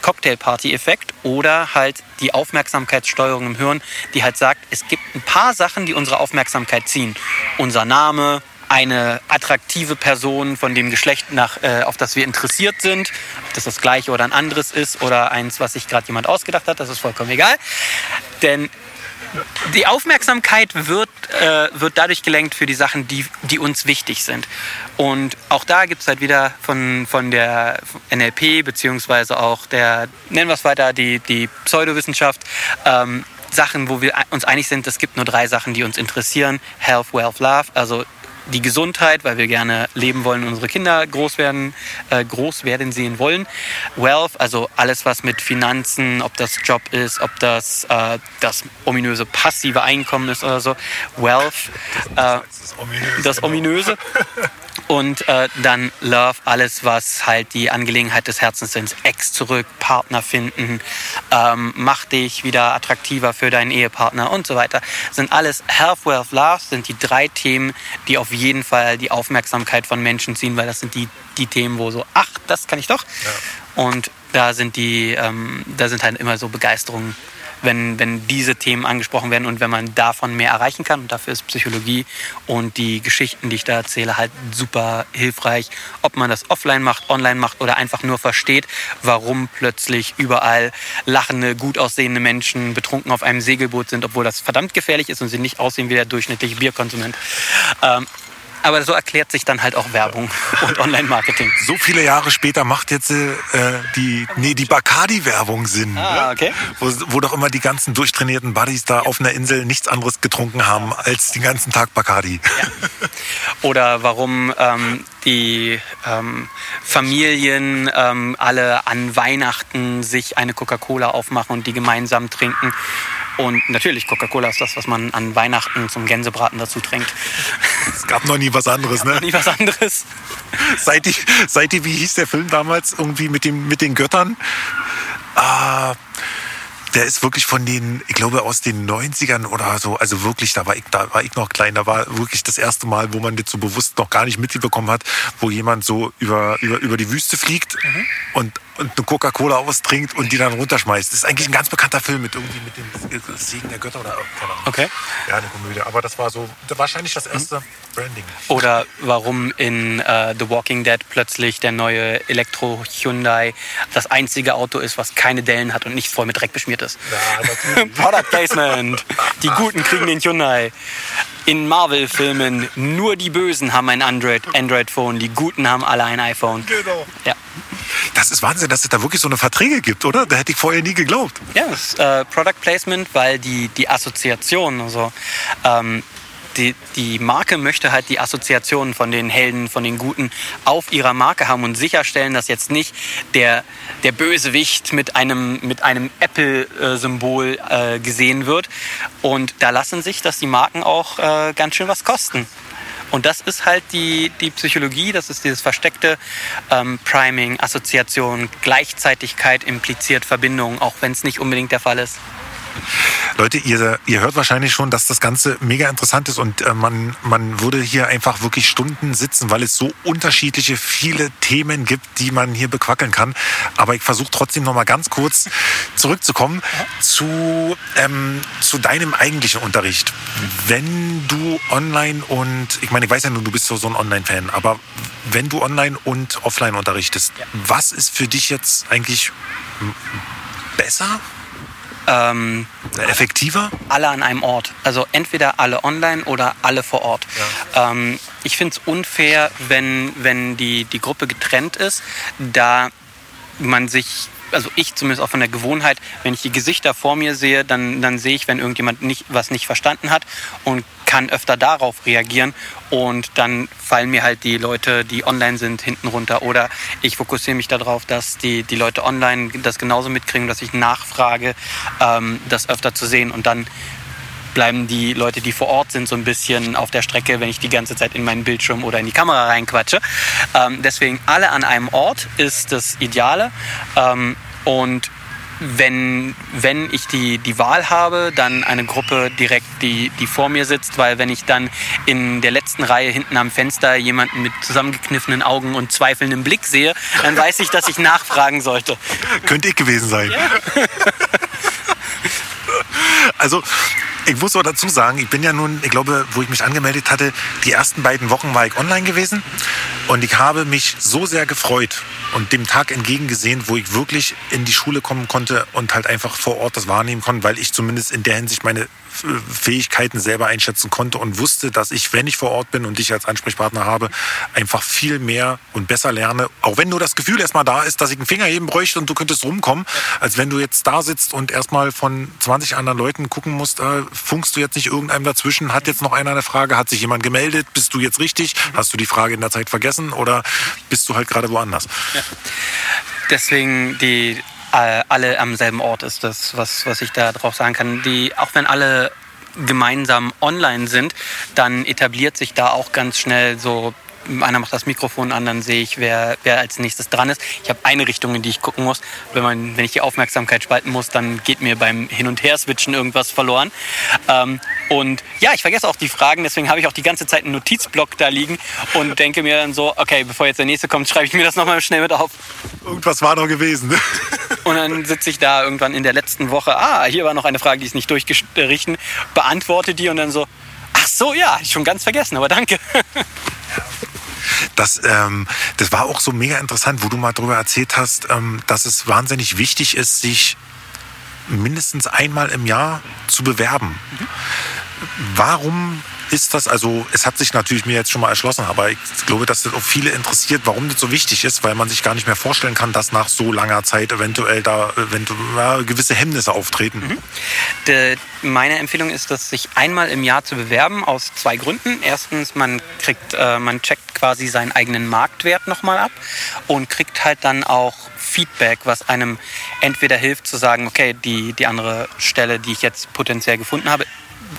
Cocktail-Party-Effekt oder halt die Aufmerksamkeitssteuerung im Hirn, die halt sagt, es gibt ein paar Sachen, die unsere Aufmerksamkeit ziehen. Unser Name, eine attraktive Person von dem Geschlecht, nach, äh, auf das wir interessiert sind, ob das das gleiche oder ein anderes ist oder eins, was sich gerade jemand ausgedacht hat, das ist vollkommen egal. Denn die Aufmerksamkeit wird, äh, wird dadurch gelenkt für die Sachen, die, die uns wichtig sind. Und auch da gibt es halt wieder von, von der NLP, beziehungsweise auch der, nennen wir es weiter, die, die Pseudowissenschaft, ähm, Sachen, wo wir uns einig sind, es gibt nur drei Sachen, die uns interessieren. Health, Wealth, Love. Also die Gesundheit, weil wir gerne leben wollen, unsere Kinder groß werden, äh, groß werden sehen wollen. Wealth, also alles, was mit Finanzen, ob das Job ist, ob das äh, das ominöse passive Einkommen ist oder so. Wealth, äh, das ominöse. Das ominöse. Und äh, dann Love, alles, was halt die Angelegenheit des Herzens sind. Ex zurück, Partner finden, ähm, mach dich wieder attraktiver für deinen Ehepartner und so weiter. Sind alles Health, Wealth, Love sind die drei Themen, die auf jeden Fall die Aufmerksamkeit von Menschen ziehen, weil das sind die, die Themen, wo so, ach, das kann ich doch. Ja. Und da sind die, ähm, da sind halt immer so Begeisterungen wenn, wenn diese Themen angesprochen werden und wenn man davon mehr erreichen kann. Und dafür ist Psychologie und die Geschichten, die ich da erzähle, halt super hilfreich. Ob man das offline macht, online macht oder einfach nur versteht, warum plötzlich überall lachende, gut aussehende Menschen betrunken auf einem Segelboot sind, obwohl das verdammt gefährlich ist und sie nicht aussehen wie der durchschnittliche Bierkonsument. Ähm, aber so erklärt sich dann halt auch Werbung und Online-Marketing. So viele Jahre später macht jetzt äh, die, nee, die Bacardi-Werbung Sinn. Ah, ne? okay. Wo, wo doch immer die ganzen durchtrainierten Buddies da auf einer Insel nichts anderes getrunken haben als den ganzen Tag Bacardi. Ja. Oder warum ähm, die ähm, Familien ähm, alle an Weihnachten sich eine Coca-Cola aufmachen und die gemeinsam trinken. Und natürlich, Coca-Cola ist das, was man an Weihnachten zum Gänsebraten dazu trinkt. Es gab noch nie was anderes, ne? Noch nie was anderes. Seit die, seit die, wie hieß der Film damals, irgendwie mit, dem, mit den Göttern? Ah, der ist wirklich von den, ich glaube, aus den 90ern oder so, also wirklich, da war ich, da war ich noch klein, da war wirklich das erste Mal, wo man das so bewusst noch gar nicht mitbekommen hat, wo jemand so über, über, über die Wüste fliegt mhm. und und eine Coca-Cola austrinkt und die dann runterschmeißt. Das ist eigentlich ein ganz bekannter Film mit irgendwie mit dem Segen der Götter oder keine Ahnung. Okay. Ja, eine Komödie. Aber das war so wahrscheinlich das erste mhm. Branding. Oder warum in uh, The Walking Dead plötzlich der neue Elektro Hyundai das einzige Auto ist, was keine Dellen hat und nicht voll mit Dreck beschmiert ist. Ja. Product Placement. Die Guten kriegen den Hyundai. In Marvel-Filmen nur die Bösen haben ein Android-Phone, Android die Guten haben alle ein iPhone. Genau. Ja. Das ist Wahnsinn, dass es da wirklich so eine Verträge gibt, oder? Da hätte ich vorher nie geglaubt. Ja, das ist äh, Product Placement, weil die, die Assoziation, also ähm, die, die Marke möchte halt die Assoziationen von den Helden, von den Guten auf ihrer Marke haben und sicherstellen, dass jetzt nicht der, der Bösewicht mit einem, mit einem Apple-Symbol äh, gesehen wird. Und da lassen sich, dass die Marken auch äh, ganz schön was kosten. Und das ist halt die, die Psychologie, das ist dieses versteckte ähm, Priming, Assoziation, Gleichzeitigkeit impliziert Verbindung, auch wenn es nicht unbedingt der Fall ist. Leute, ihr, ihr hört wahrscheinlich schon, dass das Ganze mega interessant ist und äh, man, man würde hier einfach wirklich Stunden sitzen, weil es so unterschiedliche, viele Themen gibt, die man hier bequackeln kann. Aber ich versuche trotzdem noch mal ganz kurz zurückzukommen zu, ähm, zu deinem eigentlichen Unterricht. Wenn du online und, ich meine, ich weiß ja nur, du bist so, so ein Online-Fan, aber wenn du online und offline unterrichtest, ja. was ist für dich jetzt eigentlich besser? Ähm, Effektiver? Alle an einem Ort. Also entweder alle online oder alle vor Ort. Ja. Ähm, ich finde es unfair, wenn, wenn die, die Gruppe getrennt ist, da man sich also ich zumindest auch von der Gewohnheit, wenn ich die Gesichter vor mir sehe, dann, dann sehe ich, wenn irgendjemand nicht, was nicht verstanden hat und kann öfter darauf reagieren und dann fallen mir halt die Leute, die online sind, hinten runter. Oder ich fokussiere mich darauf, dass die, die Leute online das genauso mitkriegen, dass ich nachfrage, ähm, das öfter zu sehen und dann bleiben die Leute, die vor Ort sind, so ein bisschen auf der Strecke, wenn ich die ganze Zeit in meinen Bildschirm oder in die Kamera reinquatsche. Ähm, deswegen alle an einem Ort ist das Ideale. Ähm, und wenn, wenn ich die, die Wahl habe, dann eine Gruppe direkt, die, die vor mir sitzt, weil wenn ich dann in der letzten Reihe hinten am Fenster jemanden mit zusammengekniffenen Augen und zweifelndem Blick sehe, dann weiß ich, dass ich nachfragen sollte. Könnte ich gewesen sein. Ja. also ich muss auch dazu sagen, ich bin ja nun, ich glaube, wo ich mich angemeldet hatte, die ersten beiden Wochen war ich online gewesen. Und ich habe mich so sehr gefreut und dem Tag entgegengesehen, wo ich wirklich in die Schule kommen konnte und halt einfach vor Ort das wahrnehmen konnte, weil ich zumindest in der Hinsicht meine Fähigkeiten selber einschätzen konnte und wusste, dass ich, wenn ich vor Ort bin und dich als Ansprechpartner habe, einfach viel mehr und besser lerne. Auch wenn nur das Gefühl erstmal da ist, dass ich einen Finger heben bräuchte und du könntest rumkommen, als wenn du jetzt da sitzt und erstmal von 20 anderen Leuten gucken musst, äh, funkst du jetzt nicht irgendeinem dazwischen? Hat jetzt noch einer eine Frage? Hat sich jemand gemeldet? Bist du jetzt richtig? Hast du die Frage in der Zeit vergessen oder bist du halt gerade woanders? Ja. Deswegen die alle am selben Ort ist das, was, was ich da drauf sagen kann. Die, auch wenn alle gemeinsam online sind, dann etabliert sich da auch ganz schnell so einer macht das Mikrofon an, dann sehe ich, wer, wer als nächstes dran ist. Ich habe eine Richtung, in die ich gucken muss. Wenn, man, wenn ich die Aufmerksamkeit spalten muss, dann geht mir beim Hin- und Her-Switchen irgendwas verloren. Ähm, und ja, ich vergesse auch die Fragen, deswegen habe ich auch die ganze Zeit einen Notizblock da liegen und denke mir dann so, okay, bevor jetzt der nächste kommt, schreibe ich mir das nochmal schnell mit auf. Irgendwas war noch gewesen. und dann sitze ich da irgendwann in der letzten Woche, ah, hier war noch eine Frage, die ist nicht durchgestrichen, beantworte die und dann so, ach so, ja, schon ganz vergessen, aber danke. Das, ähm, das war auch so mega interessant, wo du mal darüber erzählt hast, ähm, dass es wahnsinnig wichtig ist, sich mindestens einmal im Jahr zu bewerben. Mhm. Warum ist das, also es hat sich natürlich mir jetzt schon mal erschlossen, aber ich glaube, dass das auch viele interessiert, warum das so wichtig ist, weil man sich gar nicht mehr vorstellen kann, dass nach so langer Zeit eventuell da eventuell gewisse Hemmnisse auftreten. Mhm. De, meine Empfehlung ist, dass sich einmal im Jahr zu bewerben, aus zwei Gründen. Erstens, man kriegt, äh, man checkt quasi seinen eigenen Marktwert nochmal ab und kriegt halt dann auch Feedback, was einem entweder hilft zu sagen, okay, die, die andere Stelle, die ich jetzt potenziell gefunden habe,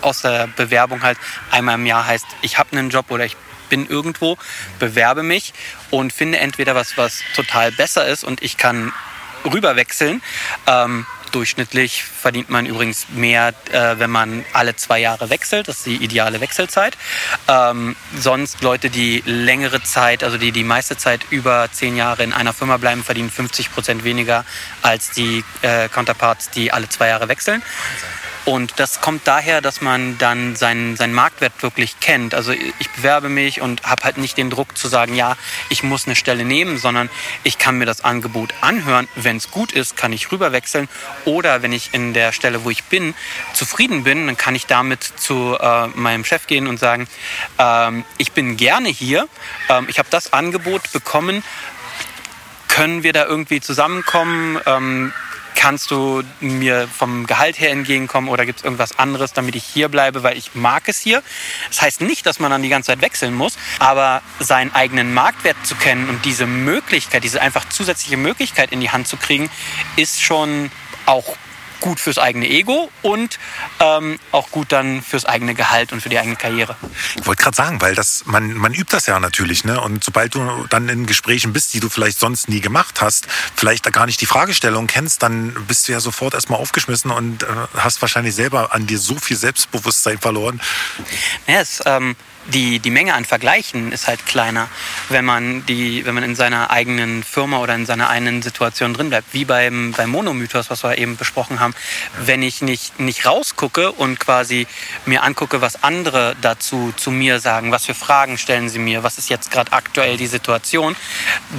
aus der Bewerbung halt einmal im Jahr heißt, ich habe einen Job oder ich bin irgendwo, bewerbe mich und finde entweder was, was total besser ist und ich kann rüberwechseln. Ähm, durchschnittlich verdient man übrigens mehr, äh, wenn man alle zwei Jahre wechselt. Das ist die ideale Wechselzeit. Ähm, sonst Leute, die längere Zeit, also die die meiste Zeit über zehn Jahre in einer Firma bleiben, verdienen 50 Prozent weniger als die äh, Counterparts, die alle zwei Jahre wechseln. Und das kommt daher, dass man dann seinen, seinen Marktwert wirklich kennt. Also ich bewerbe mich und habe halt nicht den Druck zu sagen, ja, ich muss eine Stelle nehmen, sondern ich kann mir das Angebot anhören. Wenn es gut ist, kann ich rüberwechseln. Oder wenn ich in der Stelle, wo ich bin, zufrieden bin, dann kann ich damit zu äh, meinem Chef gehen und sagen, ähm, ich bin gerne hier, ähm, ich habe das Angebot bekommen, können wir da irgendwie zusammenkommen? Ähm, kannst du mir vom Gehalt her entgegenkommen oder gibt es irgendwas anderes, damit ich hier bleibe, weil ich mag es hier. Das heißt nicht, dass man dann die ganze Zeit wechseln muss, aber seinen eigenen Marktwert zu kennen und diese Möglichkeit, diese einfach zusätzliche Möglichkeit in die Hand zu kriegen, ist schon auch gut fürs eigene Ego und ähm, auch gut dann fürs eigene Gehalt und für die eigene Karriere. Ich wollte gerade sagen, weil das, man, man übt das ja natürlich, ne? Und sobald du dann in Gesprächen bist, die du vielleicht sonst nie gemacht hast, vielleicht gar nicht die Fragestellung kennst, dann bist du ja sofort erstmal aufgeschmissen und äh, hast wahrscheinlich selber an dir so viel Selbstbewusstsein verloren. Ja, es, ähm, die, die Menge an Vergleichen ist halt kleiner, wenn man, die, wenn man in seiner eigenen Firma oder in seiner eigenen Situation drin bleibt. Wie beim, beim Monomythos, was wir eben besprochen haben. Wenn ich nicht, nicht rausgucke und quasi mir angucke, was andere dazu zu mir sagen, was für Fragen stellen sie mir, was ist jetzt gerade aktuell die Situation,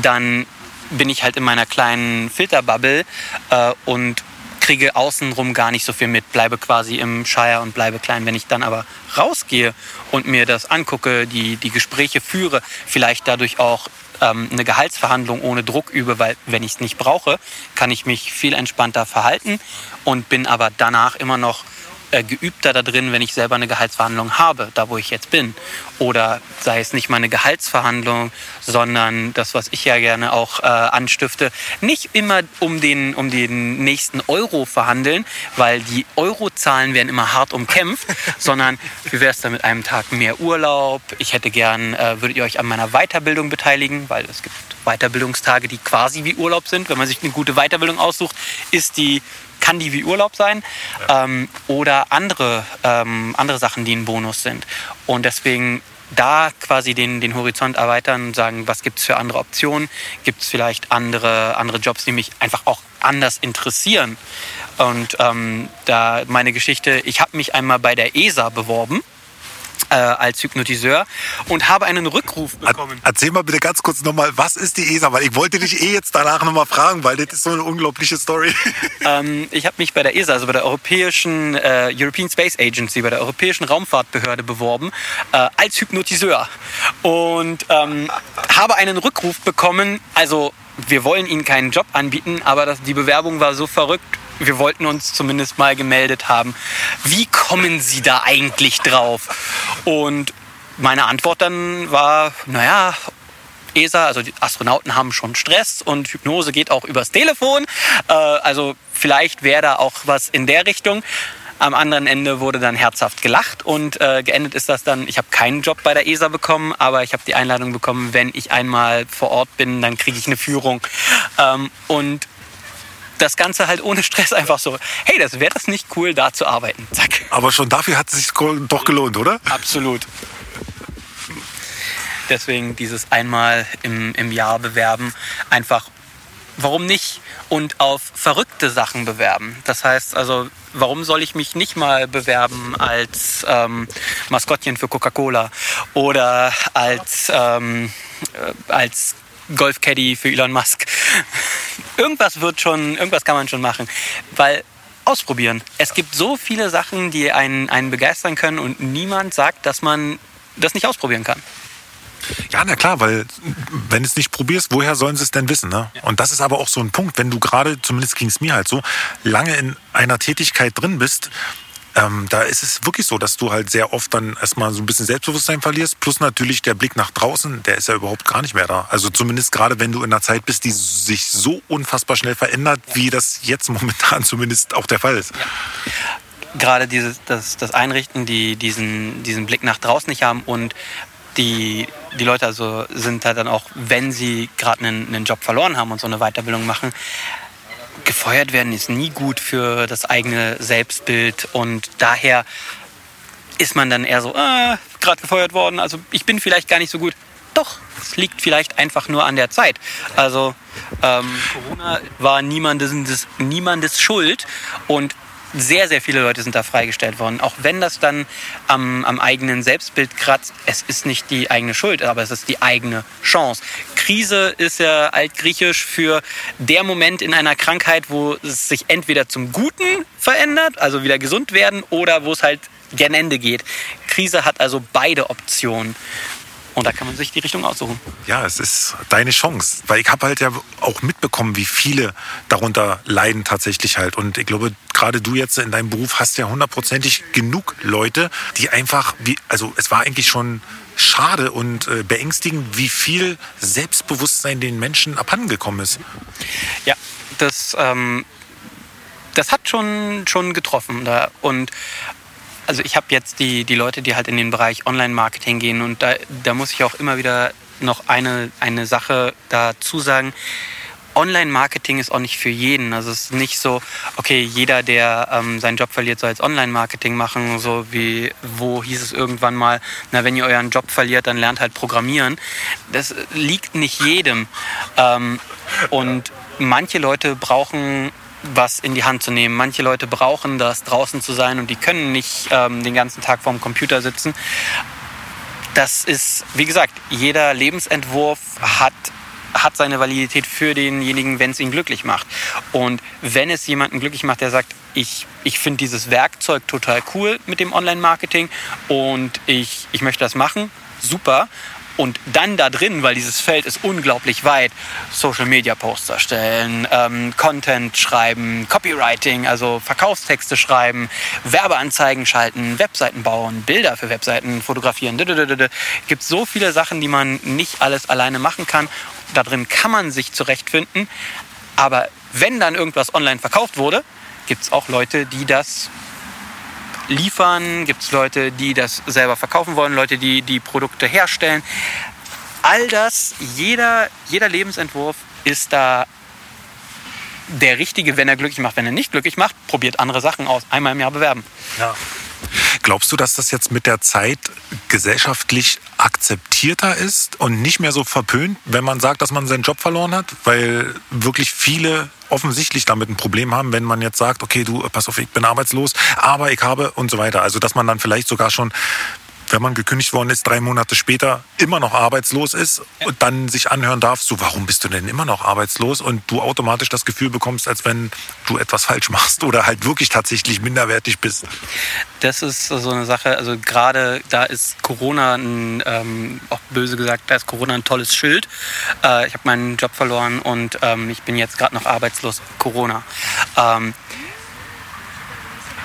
dann bin ich halt in meiner kleinen Filterbubble äh, und kriege außenrum gar nicht so viel mit, bleibe quasi im Shire und bleibe klein. Wenn ich dann aber rausgehe und mir das angucke, die, die Gespräche führe, vielleicht dadurch auch ähm, eine Gehaltsverhandlung ohne Druck übe, weil wenn ich es nicht brauche, kann ich mich viel entspannter verhalten und bin aber danach immer noch äh, geübter da drin, wenn ich selber eine Gehaltsverhandlung habe, da wo ich jetzt bin. Oder sei es nicht mal eine Gehaltsverhandlung, sondern das, was ich ja gerne auch äh, anstifte, nicht immer um den, um den nächsten Euro verhandeln, weil die Eurozahlen werden immer hart umkämpft, sondern wie wäre es da mit einem Tag mehr Urlaub? Ich hätte gern, äh, würdet ihr euch an meiner Weiterbildung beteiligen, weil es gibt Weiterbildungstage, die quasi wie Urlaub sind. Wenn man sich eine gute Weiterbildung aussucht, ist die kann die wie Urlaub sein ähm, oder andere, ähm, andere Sachen, die ein Bonus sind. Und deswegen da quasi den, den Horizont erweitern und sagen, was gibt es für andere Optionen? Gibt es vielleicht andere, andere Jobs, die mich einfach auch anders interessieren? Und ähm, da meine Geschichte, ich habe mich einmal bei der ESA beworben äh, als Hypnotiseur und habe einen Rückruf bekommen. Erzähl mal bitte ganz kurz nochmal, was ist die ESA? Weil ich wollte dich eh jetzt danach nochmal fragen, weil das ist so eine unglaubliche Story. Ähm, ich habe mich bei der ESA, also bei der Europäischen äh, European Space Agency, bei der Europäischen Raumfahrtbehörde beworben äh, als Hypnotiseur und ähm, habe einen Rückruf bekommen. Also wir wollen Ihnen keinen Job anbieten, aber das, die Bewerbung war so verrückt wir wollten uns zumindest mal gemeldet haben. Wie kommen Sie da eigentlich drauf? Und meine Antwort dann war, naja, ESA, also die Astronauten haben schon Stress und Hypnose geht auch übers Telefon. Äh, also vielleicht wäre da auch was in der Richtung. Am anderen Ende wurde dann herzhaft gelacht und äh, geendet ist das dann, ich habe keinen Job bei der ESA bekommen, aber ich habe die Einladung bekommen, wenn ich einmal vor Ort bin, dann kriege ich eine Führung. Ähm, und das Ganze halt ohne Stress einfach so, hey, das wäre das nicht cool, da zu arbeiten. Zack. Aber schon dafür hat es sich doch gelohnt, oder? Absolut. Deswegen dieses einmal im, im Jahr bewerben, einfach, warum nicht? Und auf verrückte Sachen bewerben. Das heißt also, warum soll ich mich nicht mal bewerben als ähm, Maskottchen für Coca-Cola oder als, ähm, äh, als Golfcaddy für Elon Musk. Irgendwas wird schon, irgendwas kann man schon machen, weil ausprobieren. Es gibt so viele Sachen, die einen, einen begeistern können und niemand sagt, dass man das nicht ausprobieren kann. Ja, na klar, weil wenn du es nicht probierst, woher sollen sie es denn wissen? Ne? Ja. Und das ist aber auch so ein Punkt, wenn du gerade, zumindest ging es mir halt so, lange in einer Tätigkeit drin bist, ähm, da ist es wirklich so, dass du halt sehr oft dann erstmal so ein bisschen Selbstbewusstsein verlierst. Plus natürlich der Blick nach draußen, der ist ja überhaupt gar nicht mehr da. Also zumindest gerade wenn du in einer Zeit bist, die sich so unfassbar schnell verändert, ja. wie das jetzt momentan zumindest auch der Fall ist. Ja. Gerade dieses, das, das Einrichten, die diesen, diesen Blick nach draußen nicht haben und die, die Leute also sind da dann auch, wenn sie gerade einen, einen Job verloren haben und so eine Weiterbildung machen, gefeuert werden ist nie gut für das eigene Selbstbild und daher ist man dann eher so, äh, gerade gefeuert worden, also ich bin vielleicht gar nicht so gut. Doch, es liegt vielleicht einfach nur an der Zeit. Also ähm, Corona war niemandes, niemandes Schuld und sehr, sehr viele Leute sind da freigestellt worden. Auch wenn das dann am, am eigenen Selbstbild kratzt, es ist nicht die eigene Schuld, aber es ist die eigene Chance. Krise ist ja altgriechisch für der Moment in einer Krankheit, wo es sich entweder zum Guten verändert, also wieder gesund werden, oder wo es halt gen Ende geht. Krise hat also beide Optionen. Und da kann man sich die Richtung aussuchen. Ja, es ist deine Chance. Weil ich habe halt ja auch mitbekommen, wie viele darunter leiden tatsächlich halt. Und ich glaube, gerade du jetzt in deinem Beruf hast ja hundertprozentig genug Leute, die einfach, wie, also es war eigentlich schon schade und äh, beängstigend, wie viel Selbstbewusstsein den Menschen abhandengekommen ist. Ja, das, ähm, das hat schon, schon getroffen. Da. Und also ich habe jetzt die, die Leute, die halt in den Bereich Online-Marketing gehen und da, da muss ich auch immer wieder noch eine, eine Sache dazu sagen. Online-Marketing ist auch nicht für jeden. Also es ist nicht so, okay, jeder, der ähm, seinen Job verliert, soll jetzt Online-Marketing machen. So wie, wo hieß es irgendwann mal, na, wenn ihr euren Job verliert, dann lernt halt Programmieren. Das liegt nicht jedem. Ähm, und manche Leute brauchen was in die Hand zu nehmen. Manche Leute brauchen das, draußen zu sein und die können nicht ähm, den ganzen Tag vorm Computer sitzen. Das ist, wie gesagt, jeder Lebensentwurf hat hat seine Validität für denjenigen, wenn es ihn glücklich macht. Und wenn es jemanden glücklich macht, der sagt, ich, ich finde dieses Werkzeug total cool mit dem Online-Marketing und ich, ich möchte das machen, super. Und dann da drin, weil dieses Feld ist unglaublich weit, Social Media Poster stellen, ähm, Content schreiben, Copywriting, also Verkaufstexte schreiben, Werbeanzeigen schalten, Webseiten bauen, Bilder für Webseiten fotografieren. Es gibt so viele Sachen, die man nicht alles alleine machen kann. Da drin kann man sich zurechtfinden. Aber wenn dann irgendwas online verkauft wurde, gibt es auch Leute, die das liefern, gibt es Leute, die das selber verkaufen wollen, Leute, die die Produkte herstellen. All das, jeder, jeder Lebensentwurf ist da der richtige, wenn er glücklich macht. Wenn er nicht glücklich macht, probiert andere Sachen aus. Einmal im Jahr bewerben. Ja. Glaubst du, dass das jetzt mit der Zeit gesellschaftlich akzeptierter ist und nicht mehr so verpönt, wenn man sagt, dass man seinen Job verloren hat? Weil wirklich viele offensichtlich damit ein Problem haben, wenn man jetzt sagt, okay, du, pass auf, ich bin arbeitslos, aber ich habe und so weiter. Also, dass man dann vielleicht sogar schon wenn man gekündigt worden ist, drei Monate später immer noch arbeitslos ist und dann sich anhören darf, so warum bist du denn immer noch arbeitslos und du automatisch das Gefühl bekommst, als wenn du etwas falsch machst oder halt wirklich tatsächlich minderwertig bist. Das ist so eine Sache, also gerade da ist Corona, ein, ähm, auch böse gesagt, da ist Corona ein tolles Schild. Äh, ich habe meinen Job verloren und ähm, ich bin jetzt gerade noch arbeitslos. Corona. Ähm,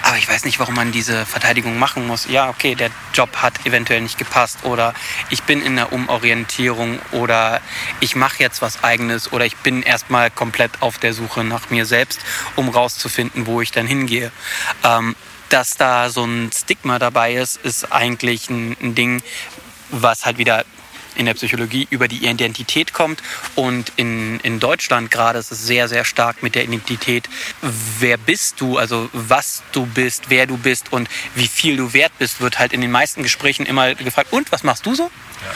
aber ich weiß nicht, warum man diese Verteidigung machen muss. Ja, okay, der Job hat eventuell nicht gepasst oder ich bin in der Umorientierung oder ich mache jetzt was eigenes oder ich bin erstmal komplett auf der Suche nach mir selbst, um rauszufinden, wo ich dann hingehe. Ähm, dass da so ein Stigma dabei ist, ist eigentlich ein, ein Ding, was halt wieder in der Psychologie über die Identität kommt. Und in, in Deutschland gerade ist es sehr, sehr stark mit der Identität. Wer bist du, also was du bist, wer du bist und wie viel du wert bist, wird halt in den meisten Gesprächen immer gefragt, und was machst du so? Ja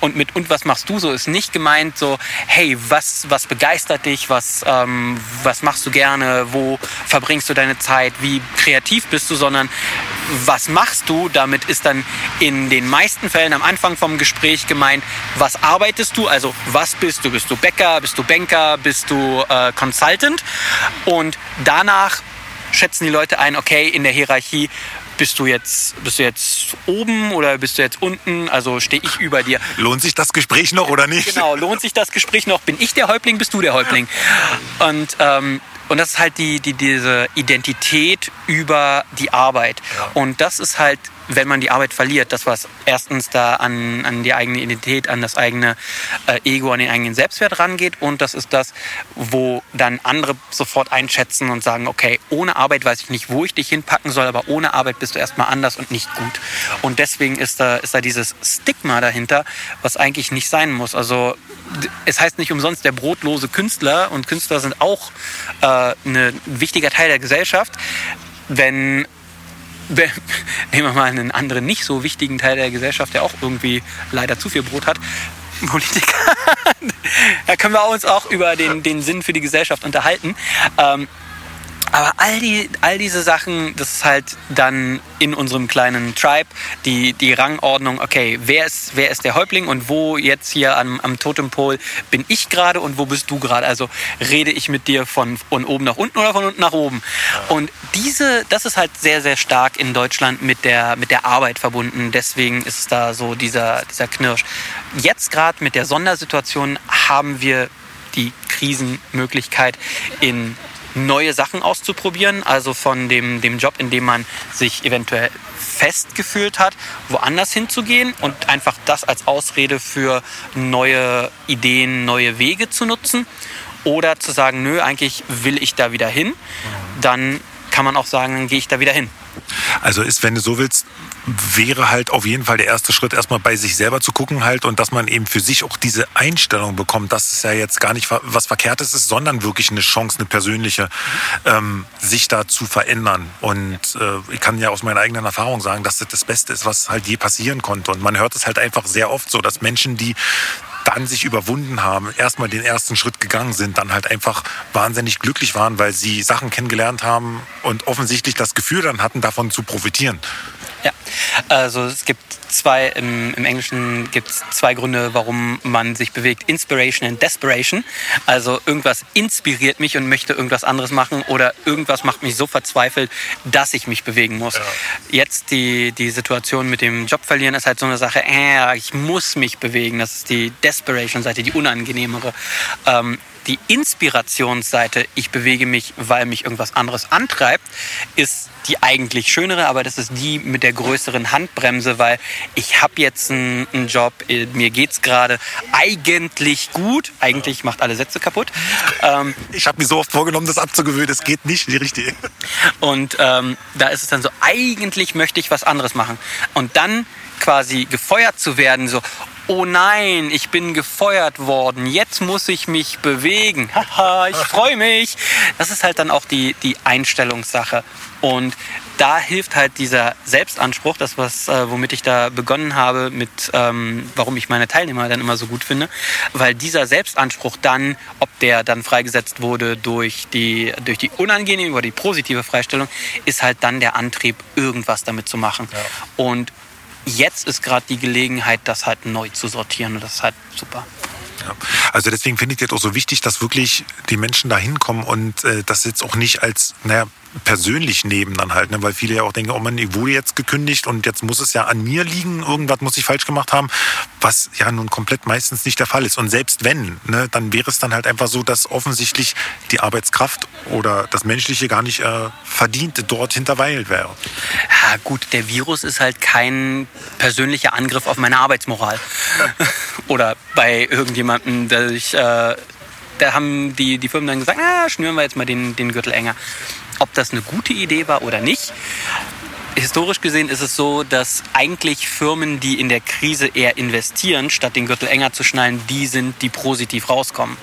und mit und was machst du so? Ist nicht gemeint so, hey, was, was begeistert dich, was, ähm, was machst du gerne, wo verbringst du deine Zeit, wie kreativ bist du, sondern was machst du, damit ist dann in den meisten Fällen am Anfang vom Gespräch gemeint, was arbeitest du, also was bist du, bist du Bäcker, bist du Banker, bist du äh, Consultant? Und danach schätzen die Leute ein, okay, in der Hierarchie, bist du jetzt, bist du jetzt oben oder bist du jetzt unten? Also stehe ich über dir. Lohnt sich das Gespräch noch oder nicht? Genau, lohnt sich das Gespräch noch? Bin ich der Häuptling, bist du der Häuptling? Und ähm, und das ist halt die, die, diese Identität über die Arbeit. Ja. Und das ist halt, wenn man die Arbeit verliert, das, was erstens da an, an die eigene Identität, an das eigene äh, Ego, an den eigenen Selbstwert rangeht. Und das ist das, wo dann andere sofort einschätzen und sagen, okay, ohne Arbeit weiß ich nicht, wo ich dich hinpacken soll, aber ohne Arbeit bist du erstmal anders und nicht gut. Und deswegen ist da, ist da dieses Stigma dahinter, was eigentlich nicht sein muss. Also es heißt nicht umsonst der brotlose Künstler und Künstler sind auch äh, ein wichtiger Teil der Gesellschaft. Wenn nehmen wir mal einen anderen nicht so wichtigen Teil der Gesellschaft, der auch irgendwie leider zu viel Brot hat, Politiker. da können wir uns auch über den, den Sinn für die Gesellschaft unterhalten. Ähm, aber all, die, all diese Sachen, das ist halt dann in unserem kleinen Tribe die, die Rangordnung, okay, wer ist, wer ist der Häuptling und wo jetzt hier am, am Totempol bin ich gerade und wo bist du gerade? Also rede ich mit dir von, von oben nach unten oder von unten nach oben? Und diese, das ist halt sehr, sehr stark in Deutschland mit der, mit der Arbeit verbunden. Deswegen ist da so dieser, dieser Knirsch. Jetzt gerade mit der Sondersituation haben wir die Krisenmöglichkeit in neue Sachen auszuprobieren, also von dem, dem Job, in dem man sich eventuell festgefühlt hat, woanders hinzugehen und einfach das als Ausrede für neue Ideen, neue Wege zu nutzen. Oder zu sagen, nö, eigentlich will ich da wieder hin. Dann kann man auch sagen, dann gehe ich da wieder hin. Also ist, wenn du so willst, wäre halt auf jeden Fall der erste Schritt, erstmal bei sich selber zu gucken halt und dass man eben für sich auch diese Einstellung bekommt, dass es ja jetzt gar nicht was Verkehrtes ist, sondern wirklich eine Chance, eine persönliche, ähm, sich da zu verändern. Und äh, ich kann ja aus meiner eigenen Erfahrung sagen, dass das das Beste ist, was halt je passieren konnte. Und man hört es halt einfach sehr oft so, dass Menschen, die dann sich überwunden haben, erstmal den ersten Schritt gegangen sind, dann halt einfach wahnsinnig glücklich waren, weil sie Sachen kennengelernt haben und offensichtlich das Gefühl dann hatten, davon zu profitieren. Ja, also es gibt zwei, im, im Englischen gibt es zwei Gründe, warum man sich bewegt. Inspiration und Desperation. Also irgendwas inspiriert mich und möchte irgendwas anderes machen oder irgendwas macht mich so verzweifelt, dass ich mich bewegen muss. Ja. Jetzt die, die Situation mit dem Job verlieren ist halt so eine Sache, äh, ich muss mich bewegen. Das ist die Desperation-Seite, die unangenehmere. Ähm, die Inspirationsseite, ich bewege mich, weil mich irgendwas anderes antreibt, ist die eigentlich schönere, aber das ist die mit der größeren Handbremse, weil ich habe jetzt einen, einen, Job, äh, mir geht es gerade eigentlich gut, eigentlich macht alle Sätze kaputt. Ähm, ich habe mir so oft vorgenommen, das abzugewöhnen, es geht nicht, die richtige. Und ähm, da ist es dann so, eigentlich möchte ich was anderes machen. Und dann quasi gefeuert zu werden, so, oh nein, ich bin gefeuert worden, jetzt muss ich mich bewegen, haha, ich freue mich. Das ist halt dann auch die, die Einstellungssache. Und da hilft halt dieser Selbstanspruch, das was, äh, womit ich da begonnen habe, mit ähm, warum ich meine Teilnehmer dann immer so gut finde, weil dieser Selbstanspruch dann, ob der dann freigesetzt wurde durch die durch die unangenehme oder die positive Freistellung, ist halt dann der Antrieb, irgendwas damit zu machen. Ja. Und jetzt ist gerade die Gelegenheit, das halt neu zu sortieren und das ist halt super. Ja. Also deswegen finde ich das auch so wichtig, dass wirklich die Menschen da hinkommen und äh, das jetzt auch nicht als, naja, persönlich nehmen dann halt, ne? weil viele ja auch denken, oh Mann, ich wurde jetzt gekündigt und jetzt muss es ja an mir liegen, irgendwas muss ich falsch gemacht haben, was ja nun komplett meistens nicht der Fall ist. Und selbst wenn, ne, dann wäre es dann halt einfach so, dass offensichtlich die Arbeitskraft oder das Menschliche gar nicht äh, verdient dort hinterweilt wäre. Ja gut, der Virus ist halt kein persönlicher Angriff auf meine Arbeitsmoral. oder bei irgendjemandem, der ich... Äh, da haben die, die Firmen dann gesagt, ah, schnüren wir jetzt mal den, den Gürtel enger ob das eine gute Idee war oder nicht. Historisch gesehen ist es so, dass eigentlich Firmen, die in der Krise eher investieren, statt den Gürtel enger zu schnallen, die sind, die positiv rauskommen.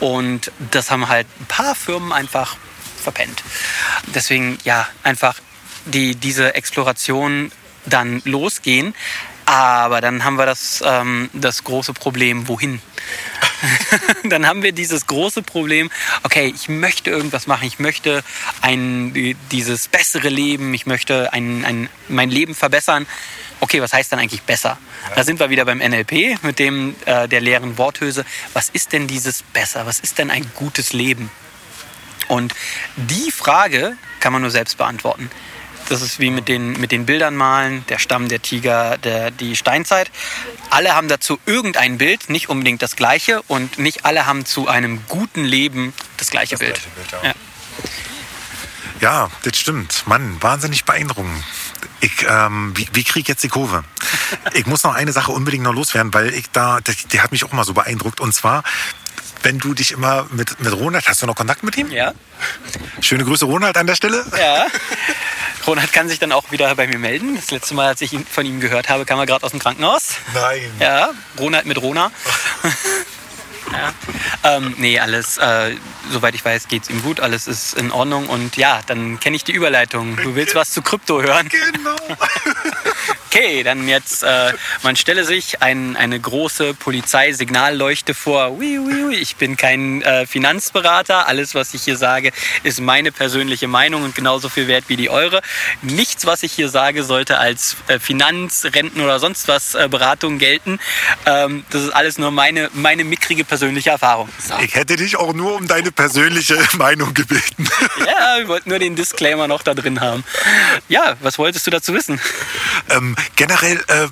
Und das haben halt ein paar Firmen einfach verpennt. Deswegen, ja, einfach die, diese Exploration dann losgehen. Aber dann haben wir das, ähm, das große Problem, wohin? dann haben wir dieses große Problem, okay, ich möchte irgendwas machen, ich möchte ein, dieses bessere Leben, ich möchte ein, ein, mein Leben verbessern. Okay, was heißt dann eigentlich besser? Da sind wir wieder beim NLP mit dem äh, der leeren Worthülse. Was ist denn dieses besser? Was ist denn ein gutes Leben? Und die Frage kann man nur selbst beantworten. Das ist wie mit den, mit den Bildern malen, der Stamm, der Tiger, der, die Steinzeit. Alle haben dazu irgendein Bild, nicht unbedingt das gleiche und nicht alle haben zu einem guten Leben das gleiche das Bild. Gleiche Bild ja. Ja. das stimmt. Mann, wahnsinnig beeindruckend. Ich, ähm, wie, wie kriege ich jetzt die Kurve? Ich muss noch eine Sache unbedingt noch loswerden, weil ich da, der, der hat mich auch mal so beeindruckt. Und zwar, wenn du dich immer mit, mit Ronald, hast du noch Kontakt mit ihm? Ja. Schöne Grüße Ronald an der Stelle. Ja. Ronald kann sich dann auch wieder bei mir melden. Das letzte Mal, als ich von ihm gehört habe, kam er gerade aus dem Krankenhaus. Nein. Ja, Ronald mit Rona. Ja. Ähm, nee, alles, äh, soweit ich weiß, geht es ihm gut, alles ist in Ordnung und ja, dann kenne ich die Überleitung. Du willst was zu Krypto hören? Genau. okay, dann jetzt, äh, man stelle sich ein, eine große Polizeisignalleuchte vor. Ui, ui, ui. Ich bin kein äh, Finanzberater. Alles, was ich hier sage, ist meine persönliche Meinung und genauso viel wert wie die eure. Nichts, was ich hier sage, sollte als äh, Finanz-, Renten- oder sonst was äh, Beratung gelten. Ähm, das ist alles nur meine, meine mickrige persönliche Erfahrung. So. Ich hätte dich auch nur um deine persönliche Meinung gebeten. ja, wir wollten nur den Disclaimer noch da drin haben. Ja, was wolltest du dazu wissen? Ähm, generell äh,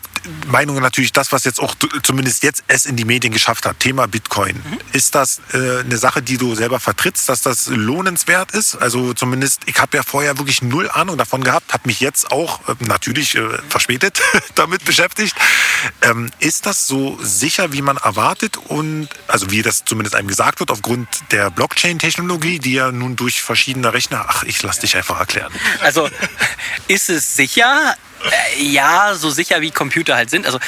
Meinung natürlich das, was jetzt auch zumindest jetzt es in die Medien geschafft hat, Thema Bitcoin. Mhm. Ist das äh, eine Sache, die du selber vertrittst, dass das lohnenswert ist? Also zumindest, ich habe ja vorher wirklich null Ahnung davon gehabt, habe mich jetzt auch äh, natürlich äh, verspätet damit beschäftigt. Ähm, ist das so sicher, wie man erwartet und also wie das zumindest einem gesagt wird, aufgrund der Blockchain-Technologie, die ja nun durch verschiedene Rechner, ach, ich lass dich einfach erklären. Also ist es sicher? Äh, ja, so sicher wie Computer halt sind. Also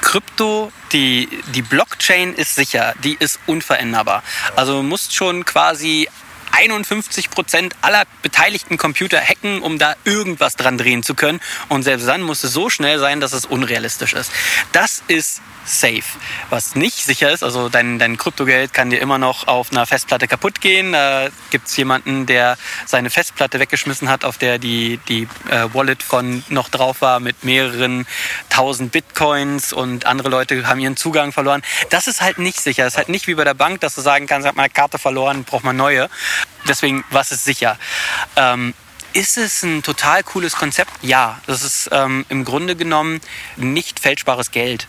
Krypto, die, die Blockchain ist sicher, die ist unveränderbar. Also du musst schon quasi 51 Prozent aller beteiligten Computer hacken, um da irgendwas dran drehen zu können. Und selbst dann muss es so schnell sein, dass es unrealistisch ist. Das ist safe. Was nicht sicher ist, also dein, dein Kryptogeld kann dir immer noch auf einer Festplatte kaputt gehen. Da gibt es jemanden, der seine Festplatte weggeschmissen hat, auf der die, die äh, Wallet von noch drauf war mit mehreren tausend Bitcoins und andere Leute haben ihren Zugang verloren. Das ist halt nicht sicher. Das ist halt nicht wie bei der Bank, dass du sagen kannst, ich habe meine Karte verloren, braucht man neue. Deswegen, was ist sicher? Ähm, ist es ein total cooles Konzept? Ja, das ist ähm, im Grunde genommen nicht fälschbares Geld.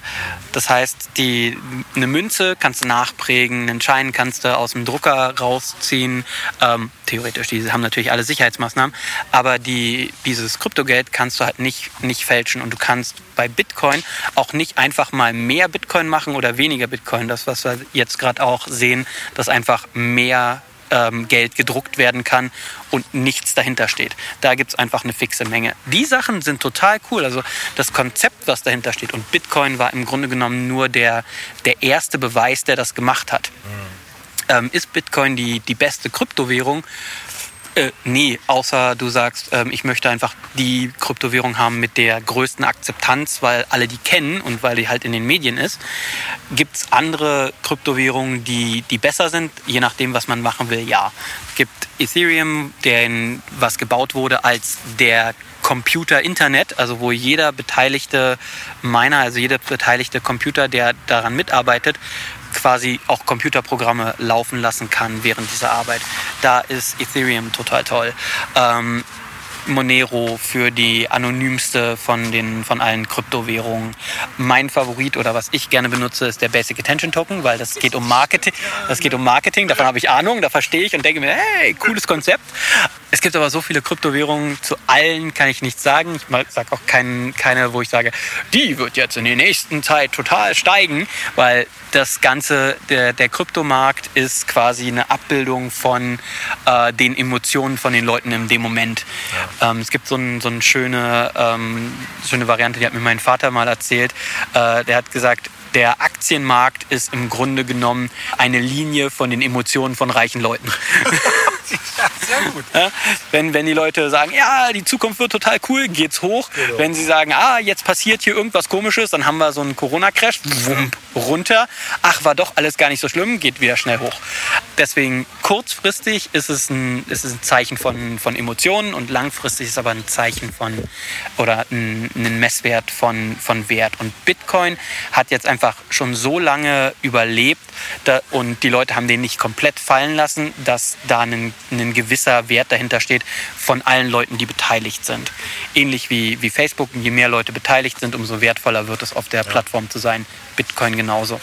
Das heißt, die, eine Münze kannst du nachprägen, einen Schein kannst du aus dem Drucker rausziehen. Ähm, theoretisch, die haben natürlich alle Sicherheitsmaßnahmen, aber die, dieses Kryptogeld kannst du halt nicht, nicht fälschen. Und du kannst bei Bitcoin auch nicht einfach mal mehr Bitcoin machen oder weniger Bitcoin. Das, was wir jetzt gerade auch sehen, dass einfach mehr ähm, Geld gedruckt werden kann und nichts dahinter steht. Da gibt es einfach eine fixe Menge. Die Sachen sind total cool. Also das Konzept, was dahinter steht. Und Bitcoin war im Grunde genommen nur der, der erste Beweis, der das gemacht hat. Mhm. Ähm, ist Bitcoin die, die beste Kryptowährung? Äh, nee, außer du sagst, ähm, ich möchte einfach die Kryptowährung haben mit der größten Akzeptanz, weil alle die kennen und weil die halt in den Medien ist. Gibt es andere Kryptowährungen, die, die besser sind, je nachdem, was man machen will? Ja. Es gibt Ethereum, der in, was gebaut wurde als der Computer-Internet, also wo jeder beteiligte Miner, also jeder beteiligte Computer, der daran mitarbeitet, quasi auch Computerprogramme laufen lassen kann während dieser Arbeit. Da ist Ethereum total toll. Ähm, Monero für die anonymste von den von allen Kryptowährungen. Mein Favorit oder was ich gerne benutze ist der Basic Attention Token, weil das geht um Marketing. Das geht um Marketing. Davon habe ich Ahnung, da verstehe ich und denke mir, hey, cooles Konzept. Es gibt aber so viele Kryptowährungen, zu allen kann ich nichts sagen. Ich sage auch kein, keine, wo ich sage, die wird jetzt in der nächsten Zeit total steigen, weil das Ganze, der, der Kryptomarkt ist quasi eine Abbildung von äh, den Emotionen von den Leuten in dem Moment. Ja. Ähm, es gibt so, ein, so eine schöne, ähm, schöne Variante, die hat mir mein Vater mal erzählt. Äh, der hat gesagt, der Aktienmarkt ist im Grunde genommen eine Linie von den Emotionen von reichen Leuten. ja, sehr gut. Ja, wenn, wenn die Leute sagen, ja, die Zukunft wird total cool, geht's hoch. Genau. Wenn sie sagen, ah, jetzt passiert hier irgendwas komisches, dann haben wir so einen Corona-Crash, runter. Ach, war doch alles gar nicht so schlimm, geht wieder schnell hoch. Deswegen kurzfristig ist es ein, ist es ein Zeichen von, von Emotionen und langfristig ist es aber ein Zeichen von oder ein, ein Messwert von, von Wert. Und Bitcoin hat jetzt einfach schon so lange überlebt da, und die Leute haben den nicht komplett fallen lassen, dass da ein, ein gewisser Wert dahinter steht von allen Leuten, die beteiligt sind. Ähnlich wie, wie Facebook, je mehr Leute beteiligt sind, umso wertvoller wird es auf der ja. Plattform zu sein. Bitcoin genauso.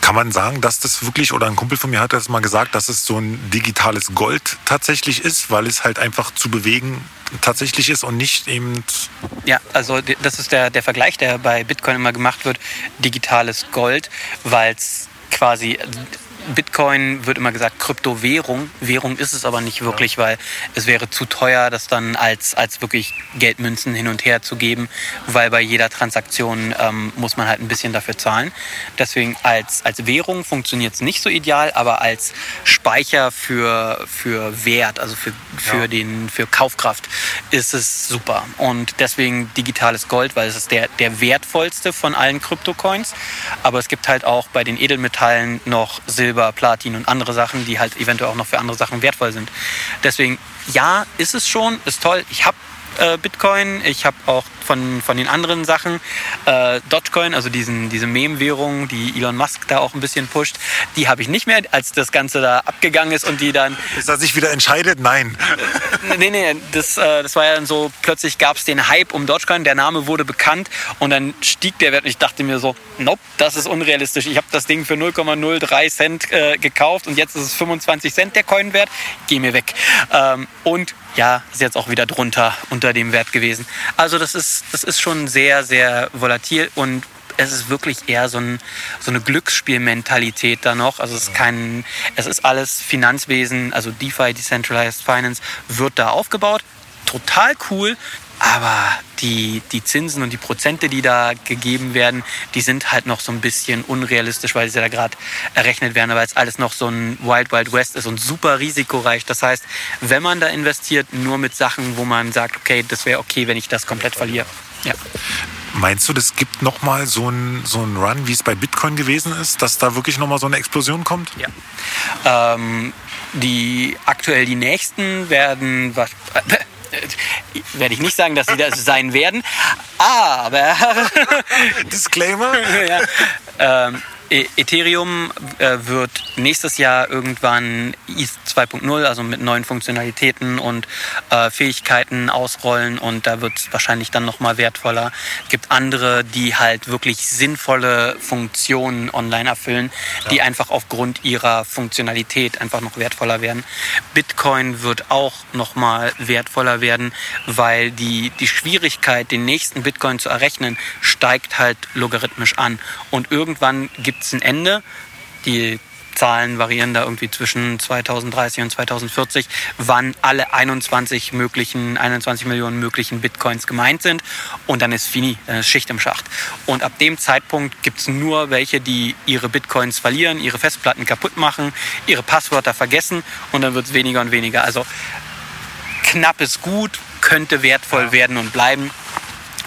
Kann man sagen, dass das wirklich, oder ein Kumpel von mir hat das mal gesagt, dass es so ein digitales Gold tatsächlich ist, weil es halt einfach zu bewegen tatsächlich ist und nicht eben. Ja, also das ist der, der Vergleich, der bei Bitcoin immer gemacht wird, digitales Gold, weil es quasi Bitcoin wird immer gesagt Kryptowährung. Währung ist es aber nicht wirklich, weil es wäre zu teuer, das dann als, als wirklich Geldmünzen hin und her zu geben, weil bei jeder Transaktion ähm, muss man halt ein bisschen dafür zahlen. Deswegen als, als Währung funktioniert es nicht so ideal, aber als Speicher für, für Wert, also für, für, ja. den, für Kaufkraft, ist es super. Und deswegen digitales Gold, weil es ist der, der wertvollste von allen Kryptocoins. Aber es gibt halt auch bei den Edelmetallen noch Silber Silber, Platin und andere Sachen, die halt eventuell auch noch für andere Sachen wertvoll sind. Deswegen, ja, ist es schon, ist toll. Ich habe äh, Bitcoin, ich habe auch von, von den anderen Sachen. Äh, Dogecoin, also diesen, diese Meme-Währung, die Elon Musk da auch ein bisschen pusht, die habe ich nicht mehr, als das Ganze da abgegangen ist und die dann. Ist er sich wieder entscheidet? Nein. Äh, nee, nee, das, äh, das war ja dann so, plötzlich gab es den Hype um Dogecoin, der Name wurde bekannt und dann stieg der Wert und ich dachte mir so, nope, das ist unrealistisch. Ich habe das Ding für 0,03 Cent äh, gekauft und jetzt ist es 25 Cent der Coin wert, geh mir weg. Ähm, und ja, ist jetzt auch wieder drunter unter dem Wert gewesen. Also das ist das ist schon sehr, sehr volatil und es ist wirklich eher so, ein, so eine Glücksspielmentalität da noch. Also es ist kein, es ist alles Finanzwesen, also DeFi, Decentralized Finance, wird da aufgebaut. Total cool, Aber die, die Zinsen und die Prozente, die da gegeben werden, die sind halt noch so ein bisschen unrealistisch, weil sie da gerade errechnet werden, weil es alles noch so ein Wild Wild West ist und super risikoreich. Das heißt, wenn man da investiert, nur mit Sachen, wo man sagt, okay, das wäre okay, wenn ich das komplett verliere. Ja. Meinst du, das gibt nochmal so einen so einen Run, wie es bei Bitcoin gewesen ist, dass da wirklich nochmal so eine Explosion kommt? Ja. Ähm, die aktuell die nächsten werden was, werde ich nicht sagen, dass sie das sein werden, aber Disclaimer. ja, ähm, Ethereum äh, wird nächstes Jahr irgendwann ETH 2.0, also mit neuen Funktionalitäten und äh, Fähigkeiten ausrollen und da wird es wahrscheinlich dann nochmal wertvoller. Es gibt andere, die halt wirklich sinnvolle Funktionen online erfüllen, die einfach aufgrund ihrer Funktionalität einfach noch wertvoller werden. Bitcoin wird auch nochmal wertvoller werden, weil die, die Schwierigkeit, den nächsten Bitcoin zu errechnen, steigt halt logarithmisch an. Und irgendwann gibt es ein Ende. Die Zahlen variieren da irgendwie zwischen 2030 und 2040, wann alle 21 möglichen, 21 Millionen möglichen Bitcoins gemeint sind. Und dann ist fini, dann ist Schicht im Schacht. Und ab dem Zeitpunkt gibt es nur welche, die ihre Bitcoins verlieren, ihre Festplatten kaputt machen, ihre Passwörter vergessen und dann wird es weniger und weniger. Also knapp ist gut, könnte wertvoll werden und bleiben.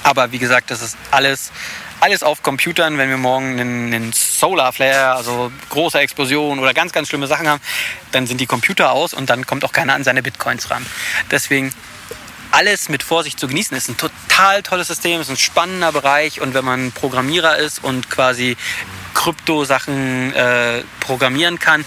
Aber wie gesagt, das ist alles, alles auf Computern. Wenn wir morgen einen, einen Solar Flare, also große Explosion oder ganz, ganz schlimme Sachen haben, dann sind die Computer aus und dann kommt auch keiner an seine Bitcoins ran. Deswegen alles mit Vorsicht zu genießen. Ist ein total tolles System, ist ein spannender Bereich und wenn man Programmierer ist und quasi Krypto-Sachen äh, programmieren kann,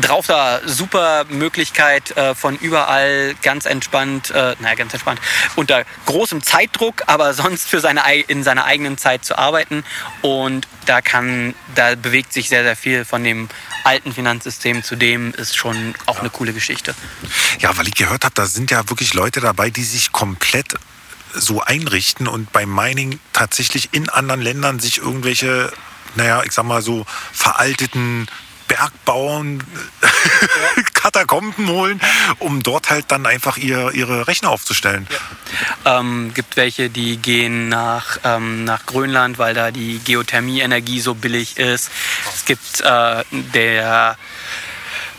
drauf da super Möglichkeit äh, von überall ganz entspannt, äh, naja, ganz entspannt, unter großem Zeitdruck, aber sonst für seine, ei- in seiner eigenen Zeit zu arbeiten. Und da kann, da bewegt sich sehr, sehr viel von dem alten Finanzsystem zu dem ist schon auch eine coole Geschichte. Ja, weil ich gehört habe, da sind ja wirklich Leute dabei, die sich komplett so einrichten und beim Mining tatsächlich in anderen Ländern sich irgendwelche, naja, ich sag mal so veralteten Bergbauern Katakomben holen, um dort halt dann einfach ihr, ihre Rechner aufzustellen. Ähm, gibt welche, die gehen nach, ähm, nach Grönland, weil da die Geothermie-Energie so billig ist. Es gibt äh, der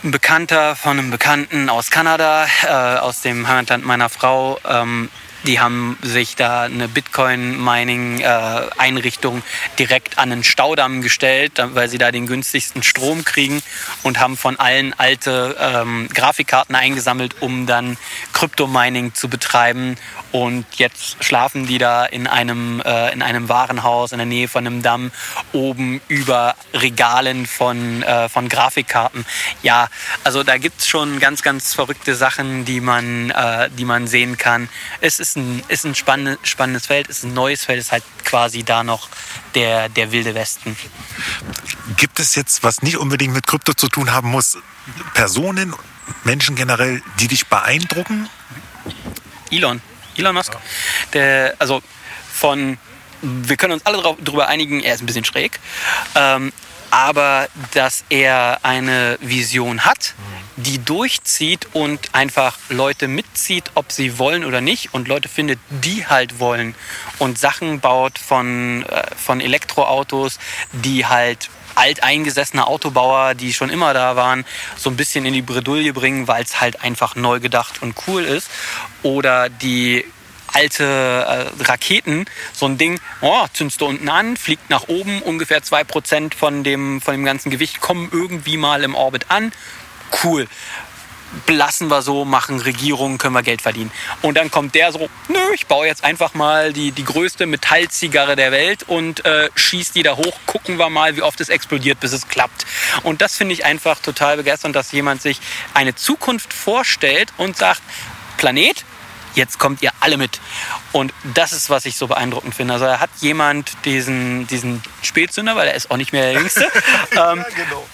ein Bekannter von einem Bekannten aus Kanada, äh, aus dem Heimatland meiner Frau. Ähm, die haben sich da eine Bitcoin-Mining-Einrichtung direkt an einen Staudamm gestellt, weil sie da den günstigsten Strom kriegen und haben von allen alte ähm, Grafikkarten eingesammelt, um dann Kryptomining zu betreiben. Und jetzt schlafen die da in einem, äh, in einem Warenhaus in der Nähe von einem Damm oben über Regalen von, äh, von Grafikkarten. Ja, also da gibt es schon ganz, ganz verrückte Sachen, die man, äh, die man sehen kann. Es ist ein, ist ein spannendes, spannendes Feld, ist ein neues Feld, es ist halt quasi da noch der, der wilde Westen. Gibt es jetzt, was nicht unbedingt mit Krypto zu tun haben muss, Personen, Menschen generell, die dich beeindrucken? Elon, Elon Musk, der, also von, wir können uns alle darüber einigen, er ist ein bisschen schräg, ähm, aber dass er eine Vision hat, die durchzieht und einfach Leute mitzieht, ob sie wollen oder nicht und Leute findet, die halt wollen und Sachen baut von, äh, von Elektroautos, die halt alteingesessene Autobauer, die schon immer da waren, so ein bisschen in die Bredouille bringen, weil es halt einfach neu gedacht und cool ist. Oder die alte äh, Raketen, so ein Ding, oh, zündst du unten an, fliegt nach oben, ungefähr 2% von dem, von dem ganzen Gewicht kommen irgendwie mal im Orbit an. Cool belassen wir so, machen Regierungen, können wir Geld verdienen. Und dann kommt der so, nö, ich baue jetzt einfach mal die, die größte Metallzigarre der Welt und äh, schieß die da hoch, gucken wir mal, wie oft es explodiert, bis es klappt. Und das finde ich einfach total begeisternd, dass jemand sich eine Zukunft vorstellt und sagt, Planet, jetzt kommt ihr alle mit. Und das ist, was ich so beeindruckend finde. Also da hat jemand diesen, diesen Spätzünder, weil er ist auch nicht mehr der Jüngste, ähm,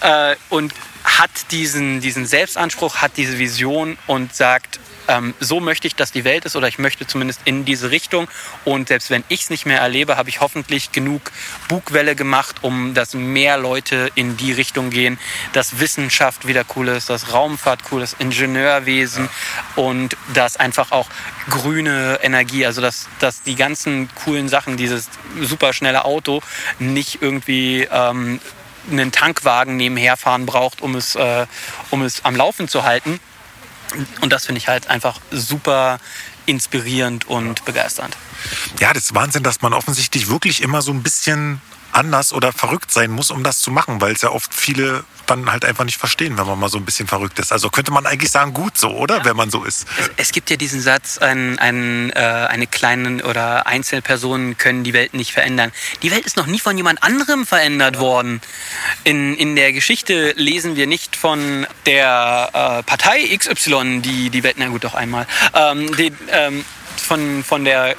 äh, und hat diesen, diesen Selbstanspruch, hat diese Vision und sagt, ähm, so möchte ich, dass die Welt ist oder ich möchte zumindest in diese Richtung. Und selbst wenn ich es nicht mehr erlebe, habe ich hoffentlich genug Bugwelle gemacht, um dass mehr Leute in die Richtung gehen, dass Wissenschaft wieder cool ist, dass Raumfahrt cool ist, Ingenieurwesen und dass einfach auch grüne Energie, also dass, dass die ganzen coolen Sachen, dieses superschnelle Auto nicht irgendwie ähm, einen Tankwagen nebenher fahren braucht, um es, äh, um es am Laufen zu halten. Und das finde ich halt einfach super inspirierend und begeisternd. Ja, das ist Wahnsinn, dass man offensichtlich wirklich immer so ein bisschen anders oder verrückt sein muss, um das zu machen, weil es ja oft viele dann halt einfach nicht verstehen, wenn man mal so ein bisschen verrückt ist. Also könnte man eigentlich sagen, gut so, oder? Ja. Wenn man so ist. Es, es, gibt ja diesen Satz, ein, ein, äh, eine kleine oder Einzelpersonen können die Welt nicht verändern. Die Welt ist noch nie von jemand anderem verändert ja. worden. In, in der Geschichte lesen wir nicht von der äh, Partei XY, die die Welt, na gut, doch einmal, ähm, die, ähm, von, von der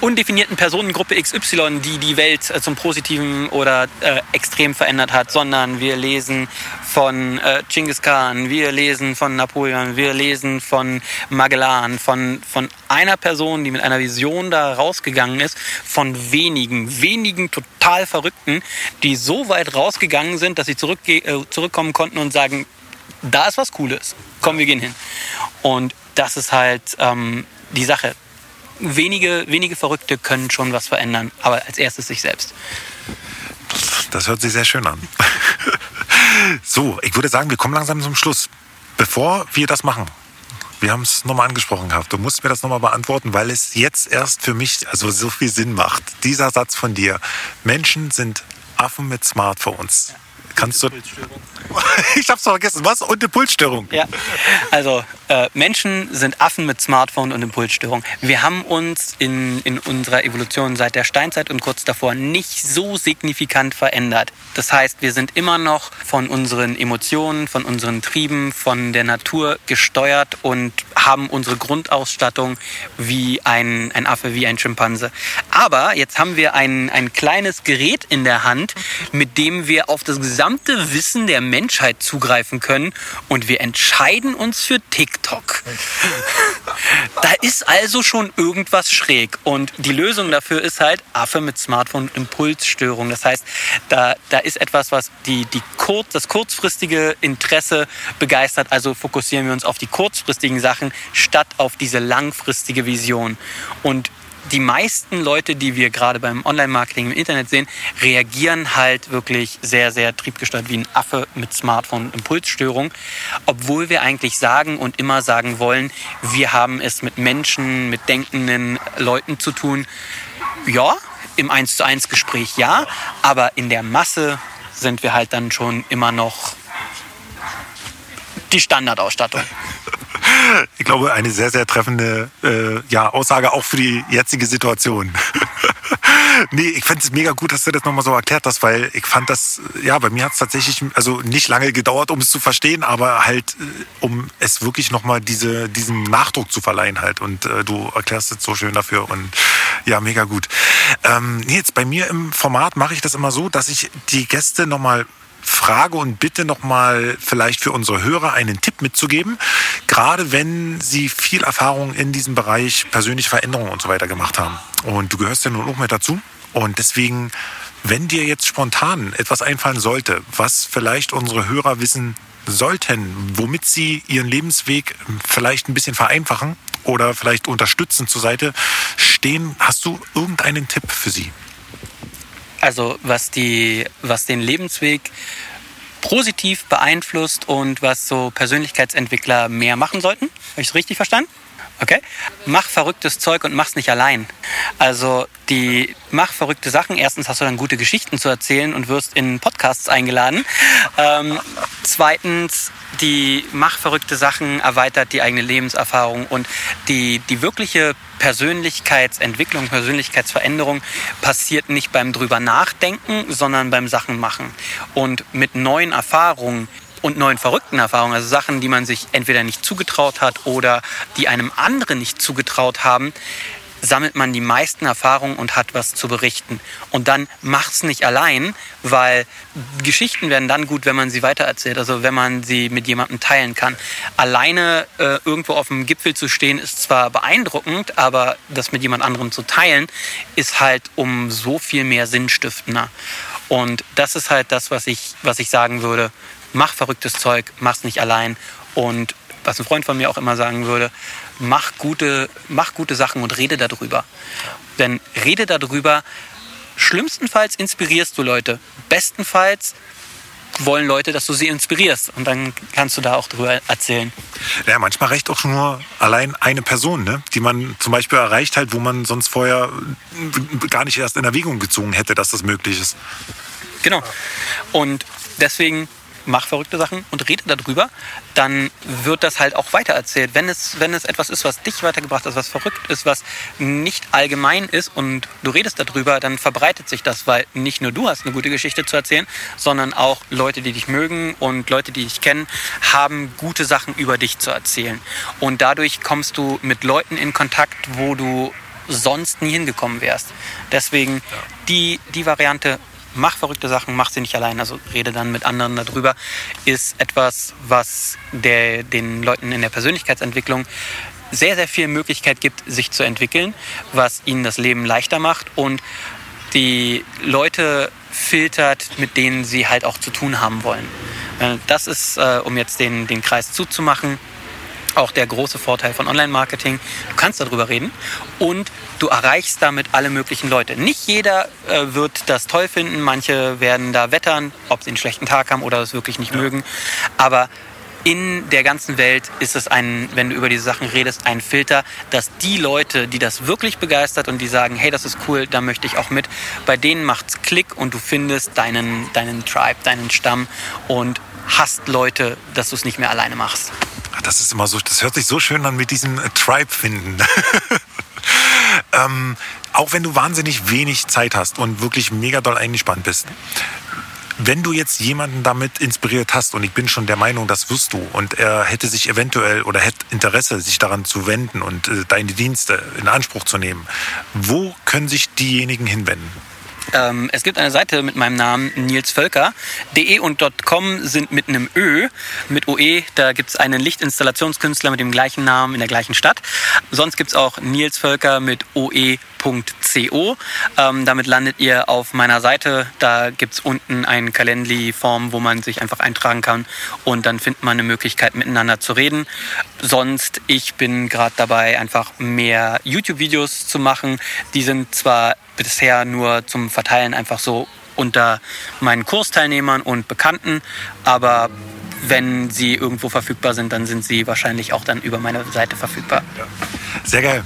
undefinierten Personengruppe XY, die die Welt äh, zum Positiven oder äh, extrem verändert hat, sondern wir lesen von äh, Genghis Khan, wir lesen von Napoleon, wir lesen von Magellan, von, von einer Person, die mit einer Vision da rausgegangen ist, von wenigen, wenigen total Verrückten, die so weit rausgegangen sind, dass sie zurückge äh, zurückkommen konnten und sagen, da ist was Cooles, komm, wir gehen hin. Und das ist halt ähm, die Sache wenige, wenige Verrückte können schon was verändern, aber als erstes sich selbst. Das hört sich sehr schön an. so, ich würde sagen, wir kommen langsam zum Schluss. Bevor wir das machen, wir haben es nochmal angesprochen gehabt. Du musst mir das nochmal beantworten, weil es jetzt erst für mich also so viel Sinn macht. Dieser Satz von dir. Menschen sind Affen mit Smartphones. Kannst du. ich hab's vergessen. Was? Und Impulsstörung. Ja. Also, äh, Menschen sind Affen mit Smartphone und Impulsstörung. Wir haben uns in, in unserer Evolution seit der Steinzeit und kurz davor nicht so signifikant verändert. Das heißt, wir sind immer noch von unseren Emotionen, von unseren Trieben, von der Natur gesteuert und haben unsere Grundausstattung wie ein, ein Affe, wie ein Schimpanse. Aber jetzt haben wir ein, ein kleines Gerät in der Hand, mit dem wir auf das gesamte Wissen der Menschheit zugreifen können und wir entscheiden uns für TikTok. da ist also schon irgendwas schräg und die Lösung dafür ist halt Affe mit Smartphone und Impulsstörung. Das heißt, da, da ist etwas, was die, die kurz, das kurzfristige Interesse begeistert, also fokussieren wir uns auf die kurzfristigen Sachen statt auf diese langfristige Vision. Und die meisten Leute, die wir gerade beim Online-Marketing im Internet sehen, reagieren halt wirklich sehr, sehr triebgesteuert wie ein Affe mit Smartphone und Impulsstörung, obwohl wir eigentlich sagen und immer sagen wollen, wir haben es mit Menschen, mit denkenden Leuten zu tun. Ja, im 1 zu 1 Gespräch ja, aber in der Masse sind wir halt dann schon immer noch die Standardausstattung. Ich glaube, eine sehr, sehr treffende äh, ja, Aussage auch für die jetzige Situation. nee, ich finde es mega gut, dass du das nochmal so erklärt hast, weil ich fand das, ja, bei mir hat es tatsächlich also nicht lange gedauert, um es zu verstehen, aber halt, äh, um es wirklich nochmal diese, diesen Nachdruck zu verleihen halt. Und äh, du erklärst es so schön dafür und ja, mega gut. Ähm, jetzt bei mir im Format mache ich das immer so, dass ich die Gäste nochmal frage und bitte nochmal vielleicht für unsere Hörer einen Tipp mitzugeben, gerade wenn sie viel Erfahrung in diesem Bereich persönliche Veränderungen und so weiter gemacht haben. Und du gehörst ja nun auch mit dazu. Und deswegen, wenn dir jetzt spontan etwas einfallen sollte, was vielleicht unsere Hörer wissen sollten, womit sie ihren Lebensweg vielleicht ein bisschen vereinfachen oder vielleicht unterstützen zur Seite stehen, hast du irgendeinen Tipp für sie? Also was, die, was den Lebensweg positiv beeinflusst und was so Persönlichkeitsentwickler mehr machen sollten. Habe ich es richtig verstanden? Okay. Mach verrücktes Zeug und mach's nicht allein. Also die mach verrückte Sachen. Erstens hast du dann gute Geschichten zu erzählen und wirst in Podcasts eingeladen. Ähm, zweitens die mach verrückte Sachen erweitert die eigene Lebenserfahrung und die die wirkliche Persönlichkeitsentwicklung, Persönlichkeitsveränderung passiert nicht beim drüber nachdenken, sondern beim Sachen machen. Und mit neuen Erfahrungen und neuen verrückten Erfahrungen, also Sachen, die man sich entweder nicht zugetraut hat oder die einem anderen nicht zugetraut haben, sammelt man die meisten Erfahrungen und hat was zu berichten. Und dann macht's nicht allein, weil Geschichten werden dann gut, wenn man sie weitererzählt, also wenn man sie mit jemandem teilen kann. Alleine äh, irgendwo auf dem Gipfel zu stehen, ist zwar beeindruckend, aber das mit jemand anderem zu teilen, ist halt um so viel mehr sinnstiftender. Und das ist halt das, was ich, was ich sagen würde. Mach verrücktes Zeug, mach's nicht allein. Und was ein Freund von mir auch immer sagen würde, mach gute, mach gute Sachen und rede darüber. Denn rede darüber, schlimmstenfalls inspirierst du Leute. Bestenfalls wollen Leute, dass du sie inspirierst. Und dann kannst du da auch drüber erzählen. Ja, manchmal reicht auch nur allein eine Person, ne? die man zum Beispiel erreicht hat, wo man sonst vorher gar nicht erst in Erwägung gezogen hätte, dass das möglich ist. Genau. Und deswegen mach verrückte Sachen und rede darüber, dann wird das halt auch weitererzählt. Wenn es, wenn es etwas ist, was dich weitergebracht hat, was verrückt ist, was nicht allgemein ist und du redest darüber, dann verbreitet sich das, weil nicht nur du hast eine gute Geschichte zu erzählen, sondern auch Leute, die dich mögen und Leute, die dich kennen, haben gute Sachen über dich zu erzählen. Und dadurch kommst du mit Leuten in Kontakt, wo du sonst nie hingekommen wärst. Deswegen die, die Variante mach verrückte Sachen, mach sie nicht allein, also rede dann mit anderen darüber, ist etwas, was der, den Leuten in der Persönlichkeitsentwicklung sehr, sehr viel Möglichkeit gibt, sich zu entwickeln, was ihnen das Leben leichter macht und die Leute filtert, mit denen sie halt auch zu tun haben wollen. Äh, das ist, äh, um jetzt den, den Kreis zuzumachen, auch der große Vorteil von Online-Marketing. Du kannst darüber reden und du erreichst damit alle möglichen Leute. Nicht jeder äh, wird das toll finden, manche werden da wettern, ob sie einen schlechten Tag haben oder es wirklich nicht ja. mögen. Aber in der ganzen Welt ist es ein, wenn du über diese Sachen redest, ein Filter, dass die Leute, die das wirklich begeistert und die sagen, hey, das ist cool, da möchte ich auch mit, bei denen macht's Klick und du findest deinen, deinen Tribe, deinen Stamm und hast Leute, dass du es nicht mehr alleine machst. Das ist immer so, das hört sich so schön an mit diesem äh, Tribe finden. ähm, auch wenn du wahnsinnig wenig Zeit hast und wirklich mega doll eingespannt bist. Wenn du jetzt jemanden damit inspiriert hast, und ich bin schon der Meinung, das wirst du, und er hätte sich eventuell oder hätte Interesse, sich daran zu wenden und äh, deine Dienste in Anspruch zu nehmen, wo können sich diejenigen hinwenden? Ähm, es gibt eine Seite mit meinem Namen Nils Völker. .de und .com sind mit einem Ö, mit OE. Da gibt es einen Lichtinstallationskünstler mit dem gleichen Namen in der gleichen Stadt. Sonst gibt es auch Nils Völker mit OE www.co. Ähm, damit landet ihr auf meiner Seite. Da gibt es unten ein Calendly-Form, wo man sich einfach eintragen kann und dann findet man eine Möglichkeit, miteinander zu reden. Sonst, ich bin gerade dabei, einfach mehr YouTube-Videos zu machen. Die sind zwar bisher nur zum Verteilen einfach so unter meinen Kursteilnehmern und Bekannten, aber wenn sie irgendwo verfügbar sind, dann sind sie wahrscheinlich auch dann über meine Seite verfügbar. Sehr geil.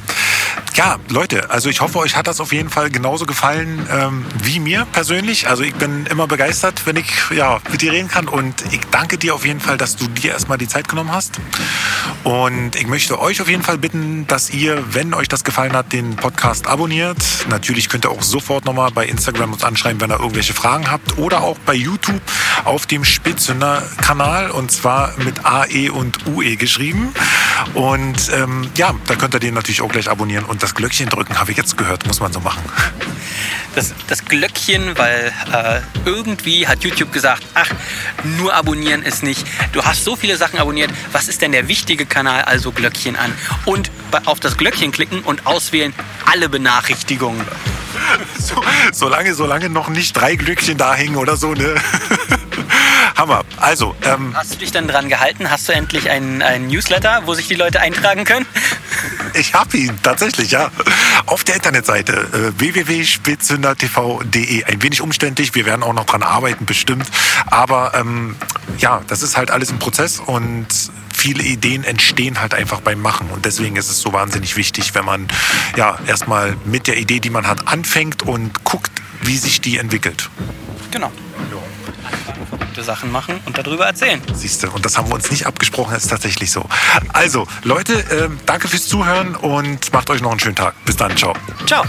Ja, Leute, also ich hoffe, euch hat das auf jeden Fall genauso gefallen ähm, wie mir persönlich. Also ich bin immer begeistert, wenn ich ja, mit dir reden kann und ich danke dir auf jeden Fall, dass du dir erstmal die Zeit genommen hast. Und ich möchte euch auf jeden Fall bitten, dass ihr, wenn euch das gefallen hat, den Podcast abonniert. Natürlich könnt ihr auch sofort nochmal bei Instagram uns anschreiben, wenn ihr irgendwelche Fragen habt oder auch bei YouTube auf dem Spitzhünder-Kanal und zwar mit AE und UE geschrieben. Und ähm, ja, da könnt ihr den natürlich auch gleich abonnieren und das Glöckchen drücken, habe ich jetzt gehört, muss man so machen. Das, das Glöckchen, weil äh, irgendwie hat YouTube gesagt, ach, nur abonnieren ist nicht. Du hast so viele Sachen abonniert, was ist denn der wichtige Kanal? Also Glöckchen an. Und auf das Glöckchen klicken und auswählen alle Benachrichtigungen. So, solange, solange noch nicht drei Glöckchen da hängen oder so, ne? Hammer. Also, ähm, Hast du dich dann dran gehalten? Hast du endlich einen, einen Newsletter, wo sich die Leute eintragen können? Ich habe ihn, tatsächlich, ja. Auf der Internetseite äh, www.spitzhündertv.de. Ein wenig umständlich, wir werden auch noch dran arbeiten, bestimmt. Aber ähm, ja, das ist halt alles im Prozess und viele Ideen entstehen halt einfach beim Machen. Und deswegen ist es so wahnsinnig wichtig, wenn man ja erstmal mit der Idee, die man hat, anfängt und guckt, wie sich die entwickelt. Genau Sachen machen und darüber erzählen. Siehst du, und das haben wir uns nicht abgesprochen, das ist tatsächlich so. Also, Leute, äh, danke fürs Zuhören und macht euch noch einen schönen Tag. Bis dann, ciao. Ciao.